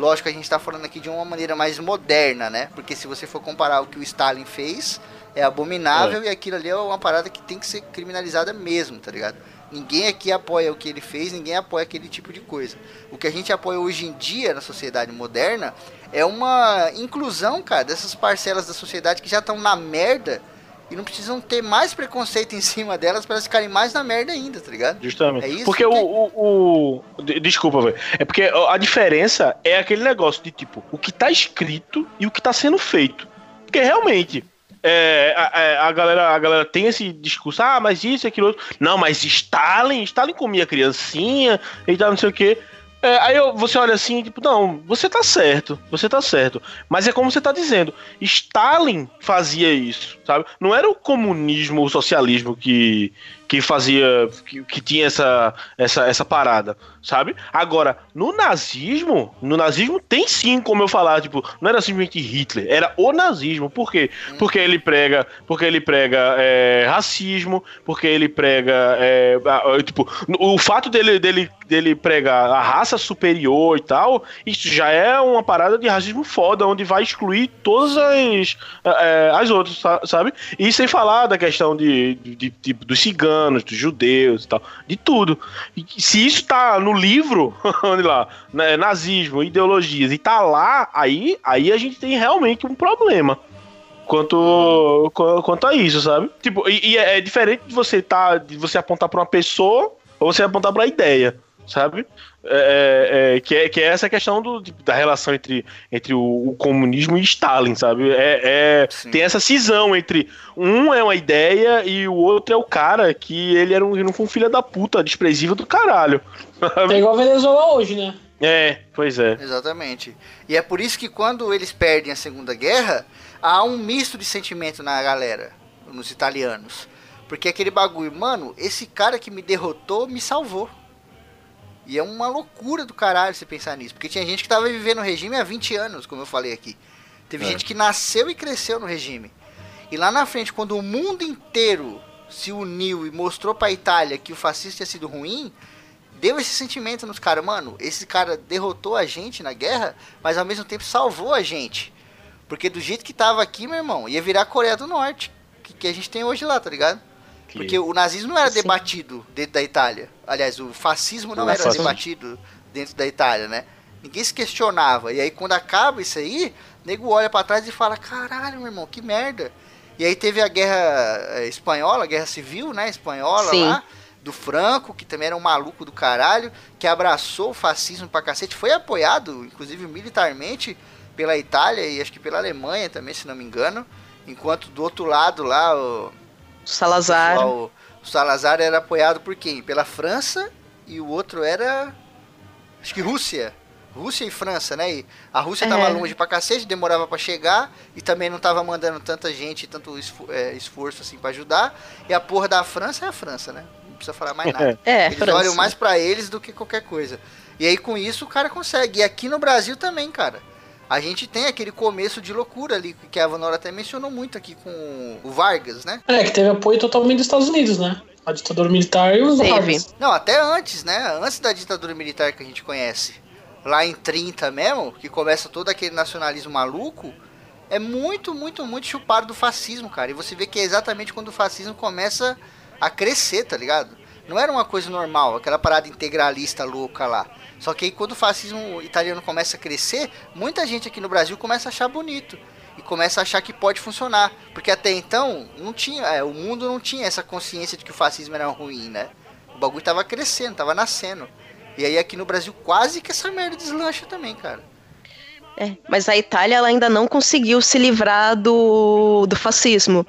Lógico que a gente está falando aqui de uma maneira mais moderna, né? Porque se você for comparar o que o Stalin fez, é abominável é. e aquilo ali é uma parada que tem que ser criminalizada mesmo, tá ligado? Ninguém aqui apoia o que ele fez, ninguém apoia aquele tipo de coisa. O que a gente apoia hoje em dia na sociedade moderna é uma inclusão, cara, dessas parcelas da sociedade que já estão na merda e não precisam ter mais preconceito em cima delas para elas ficarem mais na merda ainda, tá ligado? Justamente. É isso porque o, o, o, Desculpa, velho. É porque a diferença é aquele negócio de tipo, o que tá escrito e o que tá sendo feito. Porque realmente. É, a, a, galera, a galera tem esse discurso, ah, mas isso e aquilo outro. Não, mas Stalin, Stalin comia criancinha e tal, não sei o quê. É, aí você olha assim, tipo, não, você tá certo, você tá certo. Mas é como você tá dizendo, Stalin fazia isso, sabe? Não era o comunismo, o socialismo que, que fazia, que, que tinha essa, essa, essa parada sabe? Agora, no nazismo, no nazismo tem sim como eu falar, tipo, não era simplesmente Hitler, era o nazismo. Por quê? Hum. Porque ele prega, porque ele prega é, racismo, porque ele prega, é, tipo, o fato dele, dele, dele pregar a raça superior e tal, isso já é uma parada de racismo foda, onde vai excluir todas as, é, as outras, sabe? E sem falar da questão de, de, de, de dos ciganos, dos judeus e tal, de tudo. E se isso tá no no livro, onde lá, né, nazismo, ideologias, e tá lá, aí, aí a gente tem realmente um problema quanto, quanto a isso, sabe? Tipo, e, e é, é diferente de você tá, de você apontar para uma pessoa ou você apontar para a ideia sabe? É, é, que, é, que é essa questão do, da relação entre, entre o, o comunismo e Stalin, sabe? É, é tem essa cisão entre um é uma ideia e o outro é o cara que ele era um, não foi um filho da puta, desprezível do caralho. É igual a Venezuela hoje, né? É, pois é. Exatamente. E é por isso que quando eles perdem a Segunda Guerra, há um misto de sentimento na galera, nos italianos. Porque aquele bagulho, mano, esse cara que me derrotou me salvou. E é uma loucura do caralho você pensar nisso. Porque tinha gente que tava vivendo o regime há 20 anos, como eu falei aqui. Teve é. gente que nasceu e cresceu no regime. E lá na frente, quando o mundo inteiro se uniu e mostrou pra Itália que o fascista tinha sido ruim, deu esse sentimento nos caras, mano, esse cara derrotou a gente na guerra, mas ao mesmo tempo salvou a gente. Porque do jeito que tava aqui, meu irmão, ia virar a Coreia do Norte, que, que a gente tem hoje lá, tá ligado? Porque o nazismo não era Sim. debatido dentro da Itália. Aliás, o fascismo não, era debatido dentro da Itália, né? Ninguém se questionava. E aí, quando acaba isso aí, o nego olha para trás e fala: caralho, meu irmão, que merda. E aí teve a guerra eh, espanhola, a guerra civil, né? Espanhola Sim. lá, do Franco, que também era um maluco do caralho, que abraçou o fascismo pra cacete. Foi apoiado, inclusive militarmente, pela Itália e acho que pela Alemanha também, se não me engano. Enquanto do outro lado lá, o, Salazar. O, o Salazar era apoiado por quem? Pela França e o outro era. Acho que Rússia. Rússia e França, né? E a Rússia estava é. longe pra cacete, demorava para chegar e também não tava mandando tanta gente, tanto é, esforço assim para ajudar. E a porra da França é a França, né? Não precisa falar mais nada. É, eles França. olham mais para eles do que qualquer coisa. E aí com isso o cara consegue. E aqui no Brasil também, cara a gente tem aquele começo de loucura ali, que a Vanora até mencionou muito aqui com o Vargas, né? É, que teve apoio totalmente dos Estados Unidos, né? A ditadura militar e os Vargas. Não, até antes, né? Antes da ditadura militar que a gente conhece. Lá em 30 mesmo, que começa todo aquele nacionalismo maluco, é muito, muito, muito chupado do fascismo, cara. E você vê que é exatamente quando o fascismo começa a crescer, tá ligado? Não era uma coisa normal, aquela parada integralista louca lá. Só que aí quando o fascismo italiano começa a crescer, muita gente aqui no Brasil começa a achar bonito e começa a achar que pode funcionar, porque até então não tinha, é, o mundo não tinha essa consciência de que o fascismo era ruim, né? O bagulho tava crescendo, tava nascendo. E aí aqui no Brasil quase que essa merda deslancha também, cara. É, mas a Itália ela ainda não conseguiu se livrar do, do fascismo.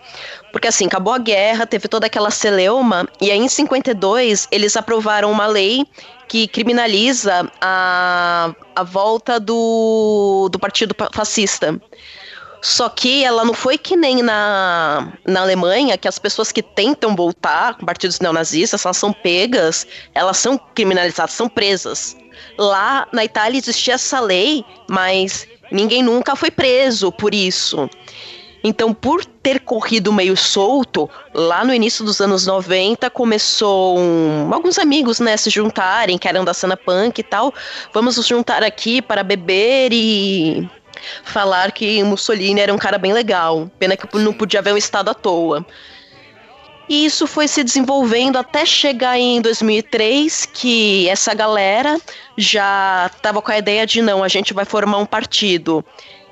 Porque assim, acabou a guerra, teve toda aquela celeuma, e aí em 52 eles aprovaram uma lei que criminaliza a, a volta do, do partido fascista. Só que ela não foi que nem na, na Alemanha, que as pessoas que tentam voltar com partidos neonazistas, elas são pegas, elas são criminalizadas, são presas. Lá na Itália existia essa lei, mas ninguém nunca foi preso por isso. Então, por ter corrido meio solto, lá no início dos anos 90, começou um, alguns amigos, né, se juntarem, que eram da cena punk e tal. Vamos nos juntar aqui para beber e falar que Mussolini era um cara bem legal. Pena que não podia haver um estado à toa. E isso foi se desenvolvendo até chegar em 2003, que essa galera já estava com a ideia de não, a gente vai formar um partido.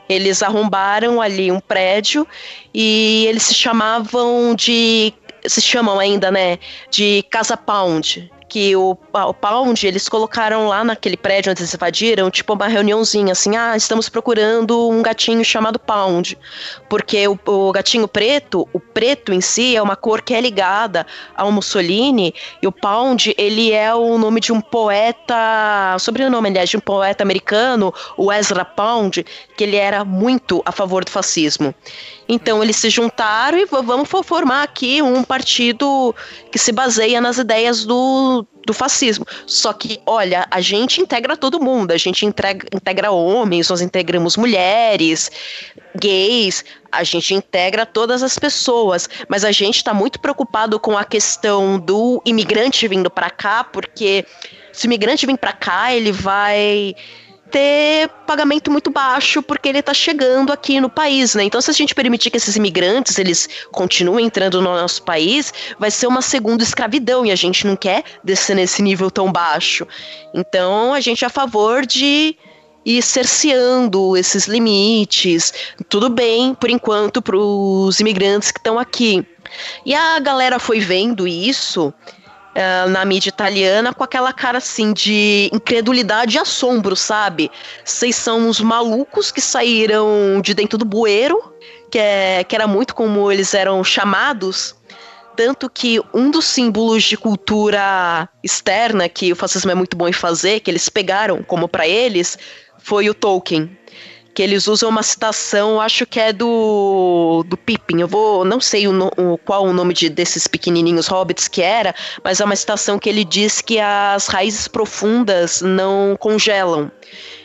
Eles arrombaram ali um prédio e eles se chamavam de. Se chamam ainda, né? De Casa Pound que o, o Pound, eles colocaram lá naquele prédio onde eles invadiram, tipo uma reuniãozinha, assim, ah, estamos procurando um gatinho chamado Pound, porque o, o gatinho preto, o preto em si é uma cor que é ligada ao Mussolini, e o Pound, ele é o nome de um poeta, sobrenome, aliás, de um poeta americano, o Ezra Pound, que ele era muito a favor do fascismo. Então eles se juntaram e vamos formar aqui um partido que se baseia nas ideias do, do fascismo. Só que, olha, a gente integra todo mundo, a gente integra, integra homens, nós integramos mulheres, gays, a gente integra todas as pessoas, mas a gente está muito preocupado com a questão do imigrante vindo para cá, porque se o imigrante vir para cá, ele vai ter pagamento muito baixo porque ele está chegando aqui no país, né? Então, se a gente permitir que esses imigrantes eles continuem entrando no nosso país, vai ser uma segunda escravidão e a gente não quer descer nesse nível tão baixo. Então, a gente é a favor de ir cerceando esses limites. Tudo bem, por enquanto, para os imigrantes que estão aqui. E a galera foi vendo isso eh, na mídia italiana com aquela cara assim de incredulidade e assombro, sabe? Vocês são uns malucos que saíram de dentro do bueiro, que, é, que era muito como eles eram chamados. Tanto que um dos símbolos de cultura externa que o fascismo é muito bom em fazer, que eles pegaram como para eles, foi o Tolkien que eles usam uma citação, acho que é do, do Pippin. Eu vou, não sei o, o, qual o nome de, desses pequenininhos hobbits que era, mas é uma citação que ele diz que as raízes profundas não congelam.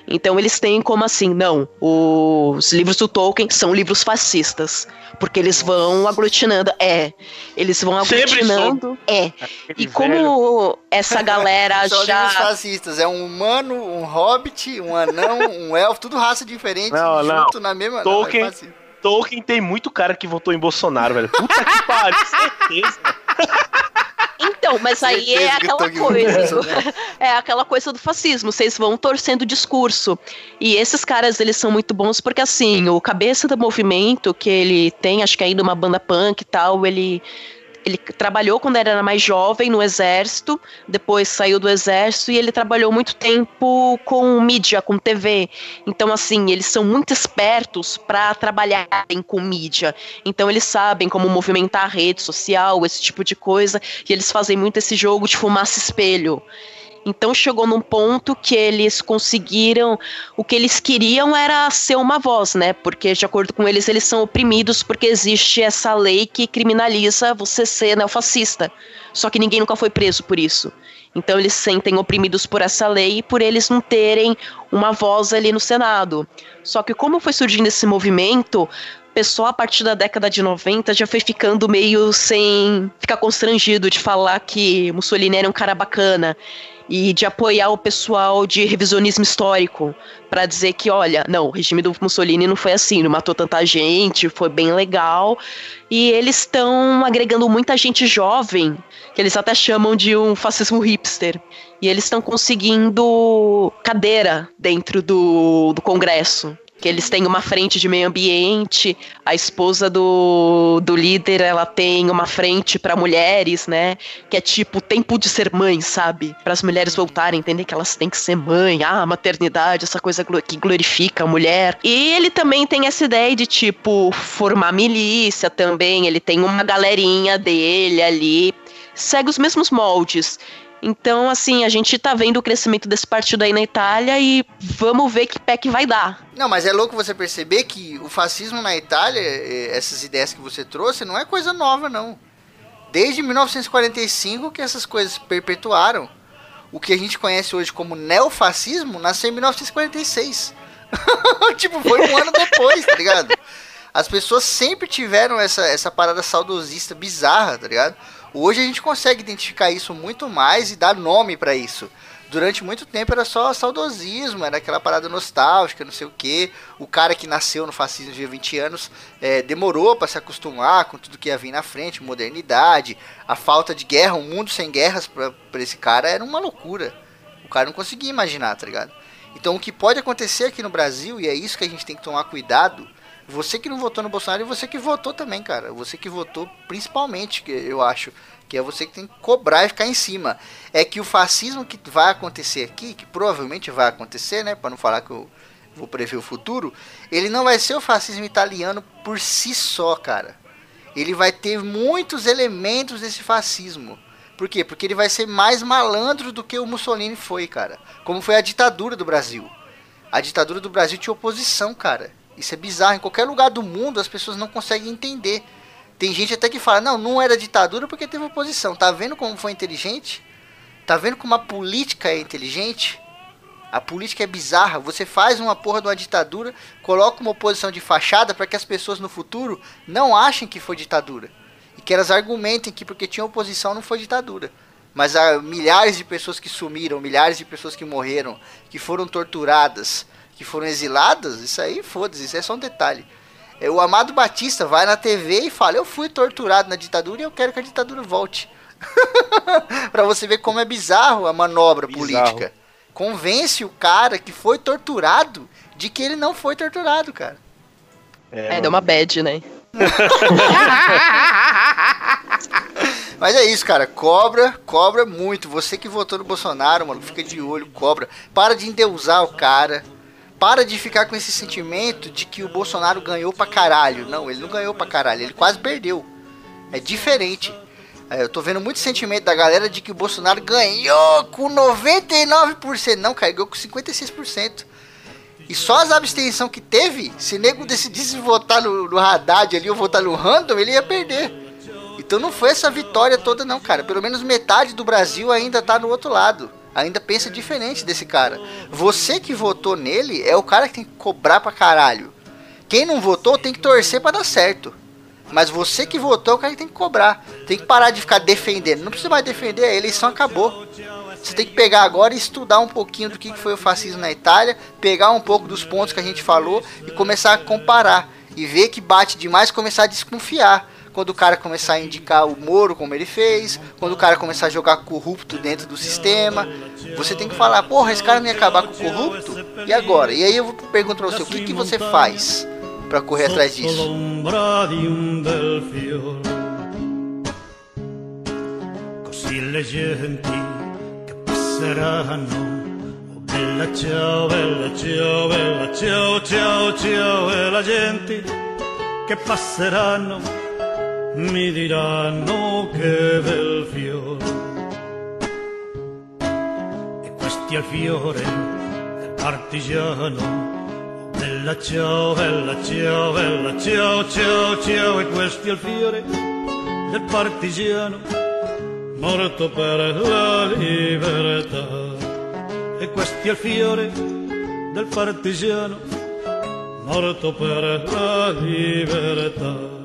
Então eles têm como assim, não, os livros do Tolkien são livros fascistas, porque eles vão aglutinando, é, eles vão aglutinando, é. E como essa galera São já livros fascistas, é um humano, um hobbit, um anão, um elfo, tudo raça diferente, Não, não. junto na mesma... Tolkien- Não, é. Tolkien tem muito cara que votou em Bolsonaro, velho. Puta que pariu, certeza. Então, mas aí é Certeza aquela coisa. votou É aquela coisa do fascismo. Vocês vão torcendo o discurso. E esses caras, eles são muito bons porque, assim, o cabeça do movimento que ele tem, acho que ainda uma banda punk e tal, ele. Ele trabalhou quando era mais jovem no exército, depois saiu do exército e ele trabalhou muito tempo com mídia, com TV. Então, assim, eles são muito espertos para trabalharem com mídia. Então, eles sabem como movimentar a rede social, esse tipo de coisa. E eles fazem muito esse jogo de fumaça-espelho. Então chegou num ponto que eles conseguiram. O que eles queriam era ser uma voz, né? Porque, de acordo com eles, eles são oprimidos porque existe essa lei que criminaliza você ser neofascista. Só que ninguém nunca foi preso por isso. Então eles se sentem oprimidos por essa lei e por eles não terem uma voz ali no Senado. Só que como foi surgindo esse movimento, pessoal a partir da década de 90 já foi ficando meio sem ficar constrangido de falar que Mussolini era um cara bacana e de apoiar o pessoal de revisionismo histórico para dizer que, olha, não, o regime do Mussolini não foi assim, não matou tanta gente, foi bem legal. E eles estão agregando muita gente jovem, que eles até chamam de um fascismo hipster. E eles estão conseguindo cadeira dentro do, do Congresso. Que eles têm uma frente de meio ambiente, a esposa do, do líder, ela tem uma frente para mulheres, né? Que é tipo tempo de ser mãe, sabe? Para as mulheres voltarem, entender que elas têm que ser mãe, ah, maternidade, essa coisa que glorifica a mulher. E ele também tem essa ideia de tipo formar milícia também, ele tem uma galerinha dele ali, segue os mesmos moldes. Então, assim, a gente tá vendo o crescimento desse partido aí na Itália e vamos ver que pé que vai dar. Não, mas é louco você perceber que o fascismo na Itália, essas ideias que você trouxe, não é coisa nova, não. Desde 1945 que essas coisas perpetuaram. O que a gente conhece hoje como neofascismo nasceu em 1946. tipo, foi um ano depois, tá ligado? As pessoas sempre tiveram essa, essa parada saudosista bizarra, tá ligado? Hoje a gente consegue identificar isso muito mais e dar nome pra isso. Durante muito tempo era só saudosismo, era aquela parada nostálgica, não sei o que. O cara que nasceu no fascismo de 20 anos é, demorou para se acostumar com tudo que ia vir na frente, modernidade, a falta de guerra, um mundo sem guerras pra esse cara era uma loucura. O cara não conseguia imaginar, tá ligado? Então o que pode acontecer aqui no Brasil, e é isso que a gente tem que tomar cuidado, você que não votou no Bolsonaro e você que votou também, cara. Você que votou principalmente, que eu acho, que é você que tem que cobrar e ficar em cima. É que o fascismo que vai acontecer aqui, que provavelmente vai acontecer, né, para não falar que eu vou prever o futuro, ele não vai ser o fascismo italiano por si só, cara. Ele vai ter muitos elementos desse fascismo. Por quê? Porque ele vai ser mais malandro do que o Mussolini foi, cara. Como foi a ditadura do Brasil. A ditadura do Brasil tinha oposição, cara. Isso é bizarro. Em qualquer lugar do mundo as pessoas não conseguem entender. Tem gente até que fala, não, não era ditadura porque teve oposição. Tá vendo como foi inteligente? Tá vendo como a política é inteligente? A política é bizarra. Você faz uma porra de uma ditadura, coloca uma oposição de fachada para que as pessoas no futuro não achem que foi ditadura. E que elas argumentem que porque tinha oposição não foi ditadura. Mas há milhares de pessoas que sumiram, milhares de pessoas que morreram, que foram torturadas, que foram exiladas, isso aí foda-se, isso é só um detalhe. É, o Amado Batista vai na TV e fala: Eu fui torturado na ditadura e eu quero que a ditadura volte. pra você ver como é bizarro a manobra Bizarro. política. Convence o cara que foi torturado de que ele não foi torturado, cara. É, deu uma bad, né? Mas é isso, cara. Cobra, cobra muito. Você que votou no Bolsonaro, mano, fica de olho, cobra. Para de endeusar o cara. Para de ficar com esse sentimento de que o Bolsonaro ganhou pra caralho. Não, ele não ganhou pra caralho, ele quase perdeu. É diferente. É, eu tô vendo muito sentimento da galera de que o Bolsonaro ganhou com 99%. Não, cara, ganhou com 56%. E só as abstenção que teve, se nego decidisse votar no, no Haddad ali ou votar no Random, ele ia perder. Então não foi essa vitória toda não, cara. Pelo menos metade do Brasil ainda tá no outro lado. Ainda pensa diferente desse cara. Você que votou nele é o cara que tem que cobrar pra caralho. Quem não votou tem que torcer para dar certo. Mas você que votou é o cara que tem que cobrar. Tem que parar de ficar defendendo. Não precisa mais defender, a eleição acabou. Você tem que pegar agora e estudar um pouquinho do que foi o fascismo na Itália, pegar um pouco dos pontos que a gente falou e começar a comparar. E ver que bate demais começar a desconfiar. Quando o cara começar a indicar o Moro como ele fez, quando o cara começar a jogar corrupto dentro do sistema, você tem que falar, porra, esse cara não ia acabar com o corrupto? E agora? E aí eu pergunto pra você, o que, que você faz para correr atrás disso? Oh, bella ciao, bella ciao, bella ciao, ciao, ciao, e la gente che passeranno mi diranno che bel fiore. E questi al fiore del partigiano. Oh, bella ciao, bella ciao, bella ciao, ciao, ciao, e questi al fiore del partigiano morto per la libertà. E questo è il fiore del partigiano, morto per la libertà.